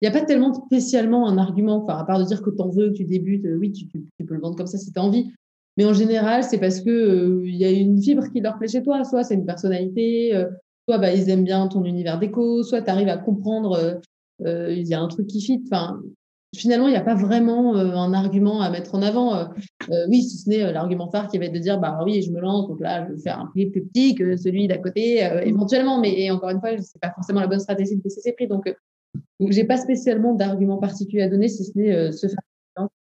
il n'y a pas tellement spécialement un argument, enfin, à part de dire que tu en veux, que tu débutes, oui, tu, tu, peux le vendre comme ça si tu as envie. Mais en général, c'est parce qu'il euh, il y a une fibre qui leur plaît chez toi. Soit c'est une personnalité, euh, soit bah, ils aiment bien ton univers déco, soit tu arrives à comprendre, euh, il y a un truc qui fit. Enfin, finalement, il n'y a pas vraiment un argument à mettre en avant. oui, si ce n'est l'argument phare qui va être de dire, bah oui, je me lance, donc là, je vais faire un prix plus petit que celui d'à côté, éventuellement. Mais encore une fois, ce n'est pas forcément la bonne stratégie de baisser ses prix. Donc, donc j'ai pas spécialement d'argument particulier à donner, si ce n'est se faire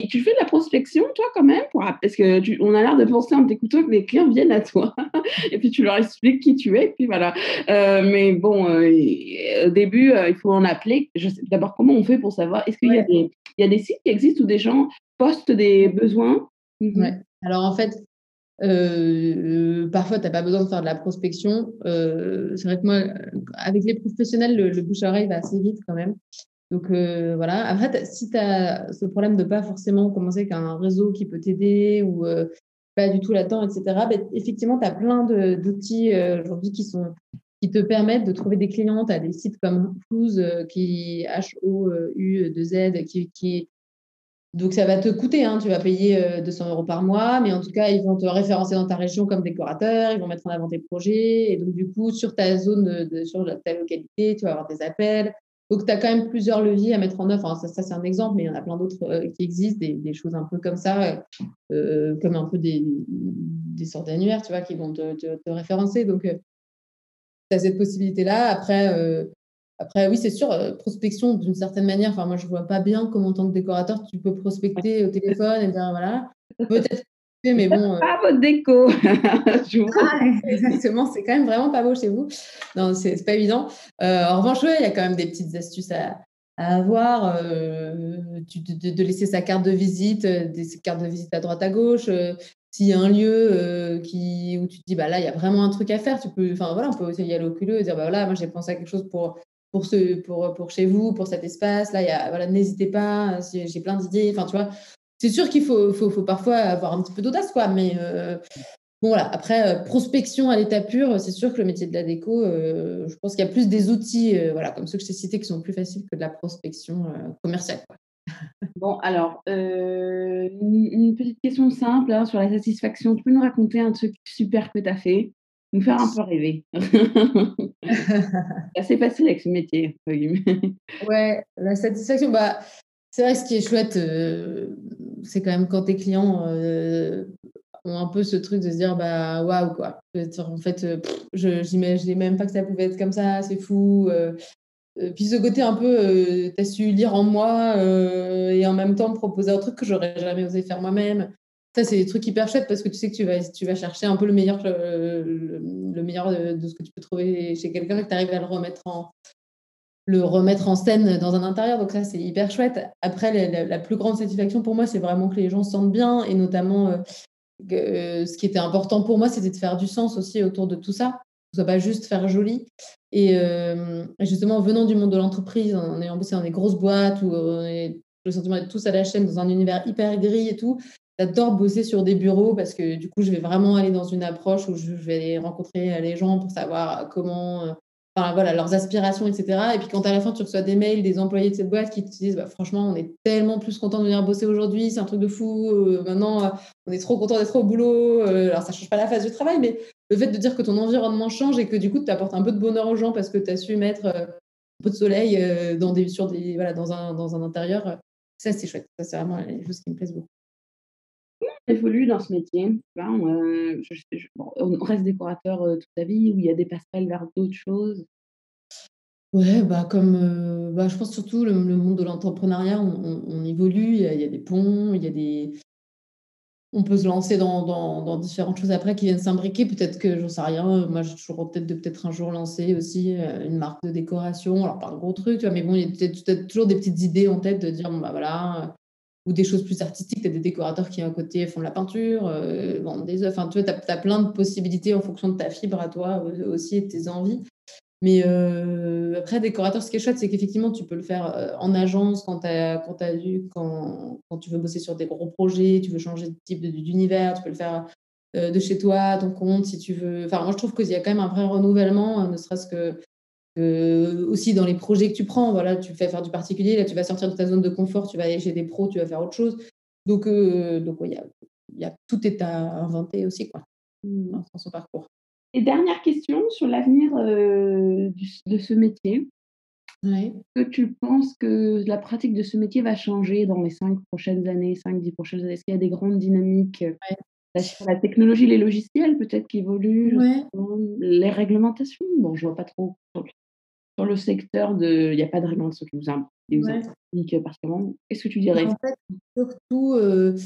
et tu fais de la prospection, toi, quand même, pour, parce que tu, on a l'air de penser en t'écoutant que les clients viennent à toi. et puis tu leur expliques qui tu es, et puis voilà. Euh, mais bon, euh, au début, euh, il faut en appeler. D'abord, comment on fait pour savoir? Est-ce qu'il y, a des, il y a des sites qui existent où des gens postent des besoins? Mhm. Alors en fait, parfois, tu n'as pas besoin de faire de la prospection. c'est vrai que moi, avec les professionnels, le, bouche à oreille va assez vite quand même. Donc voilà. Après, si tu as ce problème de pas forcément commencer avec un réseau qui peut t'aider ou pas du tout là-dedans, etc., ben, effectivement, tu as plein d'outils aujourd'hui qui sont qui te permettent de trouver des clients. Tu as des sites comme Who's, qui H-O-U-2-Z, qui, qui, donc, ça va te coûter. Hein. Tu vas payer 200 euros par mois, mais en tout cas, ils vont te référencer dans ta région comme décorateur, ils vont mettre en avant tes projets. Et donc, du coup, sur ta zone, de, sur ta localité, tu vas avoir des appels. Donc, tu as quand même plusieurs leviers à mettre en œuvre. ça, c'est un exemple, mais il y en a plein d'autres qui existent, des, choses un peu comme ça, comme un peu des, sortes d'annuaires, tu vois, qui vont te, référencer. Donc, tu as cette possibilité-là. Après, après, oui, c'est sûr, euh, prospection d'une certaine manière. Enfin, moi, je ne vois pas bien comment, en tant que décorateur, tu peux prospecter au téléphone et dire voilà. Peut-être, mais bon. Euh pas votre déco. ah, exactement, c'est quand même vraiment pas beau chez vous. Non, c'est pas évident. Euh, en revanche, il y a quand même des petites astuces à, avoir. de, laisser sa carte de visite, des cartes de visite à droite à gauche. s'il y a un lieu qui, où tu te dis, bah là, il y a vraiment un truc à faire, tu peux, enfin voilà, on peut aussi y aller au culot et dire, bah voilà, moi j'ai pensé à quelque chose pour pour, ce, pour, pour chez vous, pour cet espace. Là, il y a, voilà, n'hésitez pas, j'ai plein d'idées. Enfin, tu vois, c'est sûr qu'il faut, faut, faut, parfois avoir un petit peu d'audace, quoi. Mais euh, bon, voilà. Après, euh, prospection à l'état pur, c'est sûr que le métier de la déco, euh, je pense qu'il y a plus des outils, voilà, comme ceux que je t'ai cités, qui sont plus faciles que de la prospection commerciale. Quoi. Bon, alors, une, petite question simple hein, sur la satisfaction. Tu peux nous raconter un truc super que tu as fait nous faire un peu rêver. c'est assez facile avec ce métier. ouais, la satisfaction, bah, c'est vrai que ce qui est chouette, euh, c'est quand même quand tes clients euh, ont un peu ce truc de se dire bah waouh quoi. En fait, euh, je n'imaginais même pas que ça pouvait être comme ça, c'est fou. puis ce côté un peu, tu as su lire en moi et en même temps proposer un truc que j'aurais jamais osé faire moi-même. Ça, c'est des trucs hyper chouettes parce que tu sais que tu vas, chercher un peu le meilleur, le, meilleur de, ce que tu peux trouver chez quelqu'un et que tu arrives à le remettre en, le remettre en scène dans un intérieur. Donc ça, c'est hyper chouette. Après, la, plus grande satisfaction pour moi, c'est vraiment que les gens se sentent bien et notamment, euh, euh, ce qui était important pour moi, c'était de faire du sens aussi autour de tout ça. Ce soit pas juste faire joli. Et, justement, venant du monde de l'entreprise, en ayant bossé dans des grosses boîtes où on est le sentiment d'être tous à la chaîne dans un univers hyper gris et tout, J'adore bosser sur des bureaux parce que du coup, je vais vraiment aller dans une approche où je vais rencontrer les gens pour savoir comment, euh, enfin, voilà, leurs aspirations, etc. Et puis quand à la fin, tu reçois des mails des employés de cette boîte qui te disent bah, franchement, on est tellement plus content de venir bosser aujourd'hui, c'est un truc de fou. Euh, maintenant, euh, on est trop content d'être au boulot. alors, ça change pas la phase du travail, mais le fait de dire que ton environnement change et que du coup, tu apportes un peu de bonheur aux gens parce que tu as su mettre un peu de soleil dans, des, sur des, voilà, dans, un, dans un intérieur, ça, c'est chouette. Ça, c'est vraiment les choses qui me plaisent beaucoup évolue dans ce métier. Euh, on reste décorateur toute sa vie ou il y a des passerelles vers d'autres choses Ouais, bah comme bah, je pense surtout le, monde de l'entrepreneuriat, on, évolue, il y, a, des ponts, il y a des. On peut se lancer dans, dans, différentes choses après qui viennent s'imbriquer. Peut-être que j'en sais rien. Moi, j'ai toujours peut-être de peut-être un jour lancer aussi une marque de décoration. Alors pas un gros truc, tu vois, mais bon, il y a peut-être toujours des petites idées en tête de dire bon bah voilà, ou des choses plus artistiques. Tu as des décorateurs qui, à côté, font de la peinture, euh, vendent des œuvres. Enfin, tu vois, tu as, plein de possibilités en fonction de ta fibre à toi aussi et de tes envies. Mais euh, après, décorateur, ce qui est chouette, c'est qu'effectivement, tu peux le faire euh, en agence quand, quand, as vu, quand, quand, tu veux bosser sur des gros projets, tu veux changer de type d'univers, tu peux le faire de chez toi, à ton compte, si tu veux. Enfin, moi, je trouve qu'il y a quand même un vrai renouvellement, ne serait-ce que euh, aussi dans les projets que tu prends, voilà, tu fais faire du particulier, là tu vas sortir de ta zone de confort, tu vas aller chez des pros, tu vas faire autre chose. Donc, euh, donc y a, y a, tout est à inventer aussi quoi, dans son parcours. Et dernière question sur l'avenir euh, de ce métier. Ouais. Que tu penses que la pratique de ce métier va changer dans les cinq prochaines années, cinq, dix prochaines années? Est-ce qu'il y a des grandes dynamiques la, technologie, les logiciels peut-être qui évoluent, les réglementations? Bon, je vois pas trop sur le secteur de. Il n'y a pas de réglementation qui vous, implique particulièrement. Qu'est-ce que tu dirais? En fait, surtout, euh,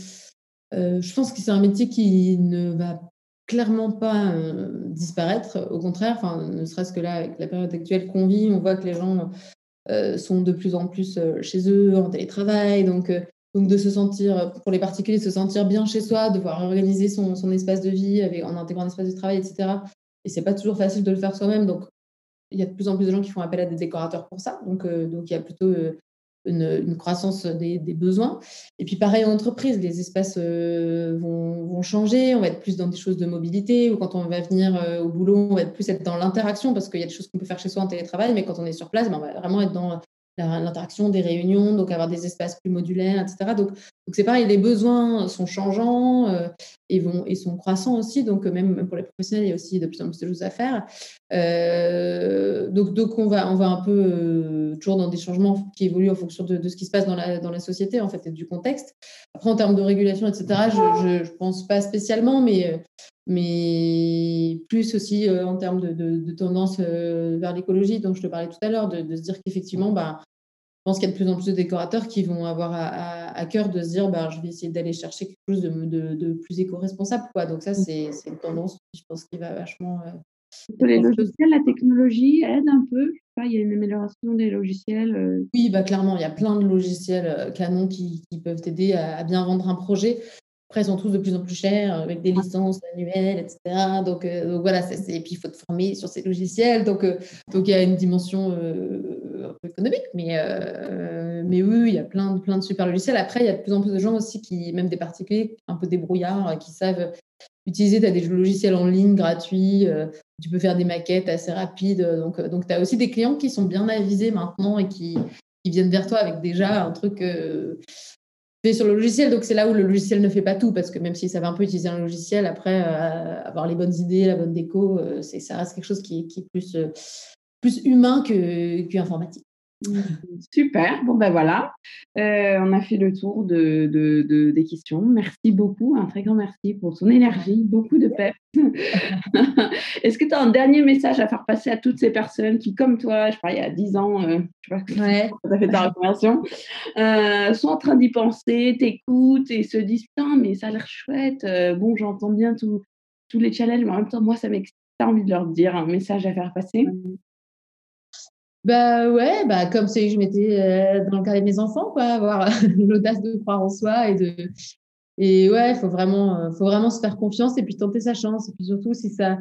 euh, je pense que c'est un métier qui ne va clairement pas euh, disparaître. Au contraire, enfin, ne serait-ce que là, avec la période actuelle qu'on vit, on voit que les gens sont de plus en plus chez eux, en télétravail. Donc, donc de se sentir, pour les particuliers, de se sentir bien chez soi, de pouvoir organiser son, son espace de vie avec, en intégrant un espace de travail, etc. Et c'est pas toujours facile de le faire soi-même. Donc il y a de plus en plus de gens qui font appel à des décorateurs pour ça. Donc, donc il y a plutôt une, croissance des, besoins. Et puis pareil en entreprise, les espaces euh, vont, changer, on va être plus dans des choses de mobilité, ou quand on va venir euh, au boulot, on va être plus être dans l'interaction, parce qu'il y a des choses qu'on peut faire chez soi en télétravail, mais quand on est sur place, ben, on va vraiment être dans l'interaction des réunions, donc avoir des espaces plus modulaires, etc. Donc, c'est pareil, les besoins sont changeants euh, et, vont, et sont croissants aussi. Donc, même pour les professionnels, il y a aussi de plus en plus de choses à faire. Euh, donc, donc on, va, on va un peu euh, toujours dans des changements qui évoluent en fonction de, de, ce qui se passe dans la, dans la société, en fait, et du contexte. Après, en termes de régulation, etc., je ne pense pas spécialement, mais mais plus aussi en termes de, de, tendance vers l'écologie dont je te parlais tout à l'heure, de, de, se dire qu'effectivement, bah, je pense qu'il y a de plus en plus de décorateurs qui vont avoir à, cœur de se dire bah, je vais essayer d'aller chercher quelque chose de, plus éco-responsable. Quoi. Donc ça, c'est une tendance, je pense, qui va vachement... les logiciels, la technologie aide un peu il y a une amélioration des logiciels Oui, bah, clairement, il y a plein de logiciels canons qui, qui peuvent t'aider à, bien vendre un projet. Après, ils sont tous de plus en plus chers, euh, avec des licences annuelles, etc. Donc, euh, donc voilà, et puis il faut te former sur ces logiciels. Donc, euh, donc il y a une dimension un peu économique, mais, mais oui, il y a plein, de, plein de super logiciels. Après, il y a de plus en plus de gens aussi, qui, même des particuliers, un peu débrouillards, qui savent utiliser. Tu as des logiciels en ligne gratuits, tu peux faire des maquettes assez rapides. Donc, donc tu as aussi des clients qui sont bien avisés maintenant et qui, qui viennent vers toi avec déjà un truc sur le logiciel. Donc, c'est là où le logiciel ne fait pas tout, parce que même s'ils savent un peu utiliser un logiciel, après, euh, avoir les bonnes idées, la bonne déco, euh, c'est, ça reste quelque chose qui, est plus, euh, plus humain que, qu'informatique. Super, bon ben voilà, euh, on a fait le tour de, de, des questions. Merci beaucoup, un très grand merci pour ton énergie, beaucoup de paix. Est-ce que tu as un dernier message à faire passer à toutes ces personnes qui, comme toi, je crois il y a 10 ans, euh, je sais pas ouais. tu as fait ta reconversion, euh, sont en train d'y penser, t'écoutent et se disent Putain, mais ça a l'air chouette, bon, j'entends bien tous les challenges, mais en même temps, moi, ça m'excite, envie de leur dire un message à faire passer? Bah ouais, bah comme c'est je m'étais euh, dans le cas de mes enfants, quoi, avoir l'audace de croire en soi et de et ouais, faut vraiment, euh, faut vraiment se faire confiance et puis tenter sa chance et puis surtout si ça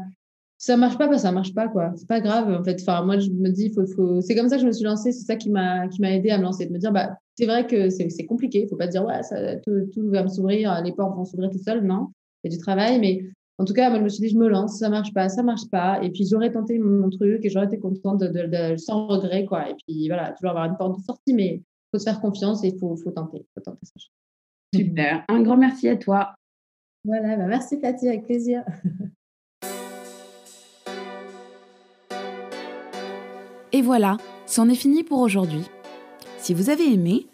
ça marche pas, bah ça marche pas quoi. C'est pas grave en fait. Enfin moi je me dis, faut, faut... c'est comme ça que je me suis lancée. C'est ça qui m'a qui m'a aidé à me lancer, de me dire bah c'est vrai que c'est compliqué. Faut pas dire ouais ça, tout, tout va me s'ouvrir, les portes vont s'ouvrir tout seul. Non, il y a du travail, mais en tout cas, moi, je me suis dit, je me lance, ça marche pas, ça marche pas. Et puis, j'aurais tenté mon truc et j'aurais été contente de, sans regret, quoi. Et puis, voilà, toujours avoir une porte de sortie, mais il faut se faire confiance et il faut, faut tenter. Faut tenter ça. Super. Un grand merci à toi. Voilà, bah merci Cathy, avec plaisir. Et voilà, c'en est fini pour aujourd'hui. Si vous avez aimé,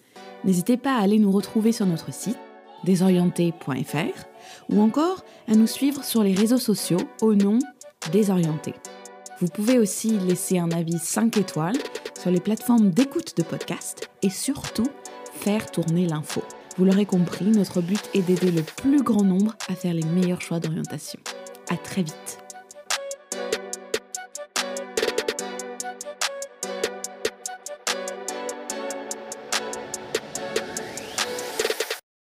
n'hésitez pas à aller nous retrouver sur notre site désorienté.fr ou encore à nous suivre sur les réseaux sociaux au nom Désorienté. Vous pouvez aussi laisser un avis 5 étoiles sur les plateformes d'écoute de podcast et surtout faire tourner l'info. Vous l'aurez compris, notre but est d'aider le plus grand nombre à faire les meilleurs choix d'orientation. À très vite.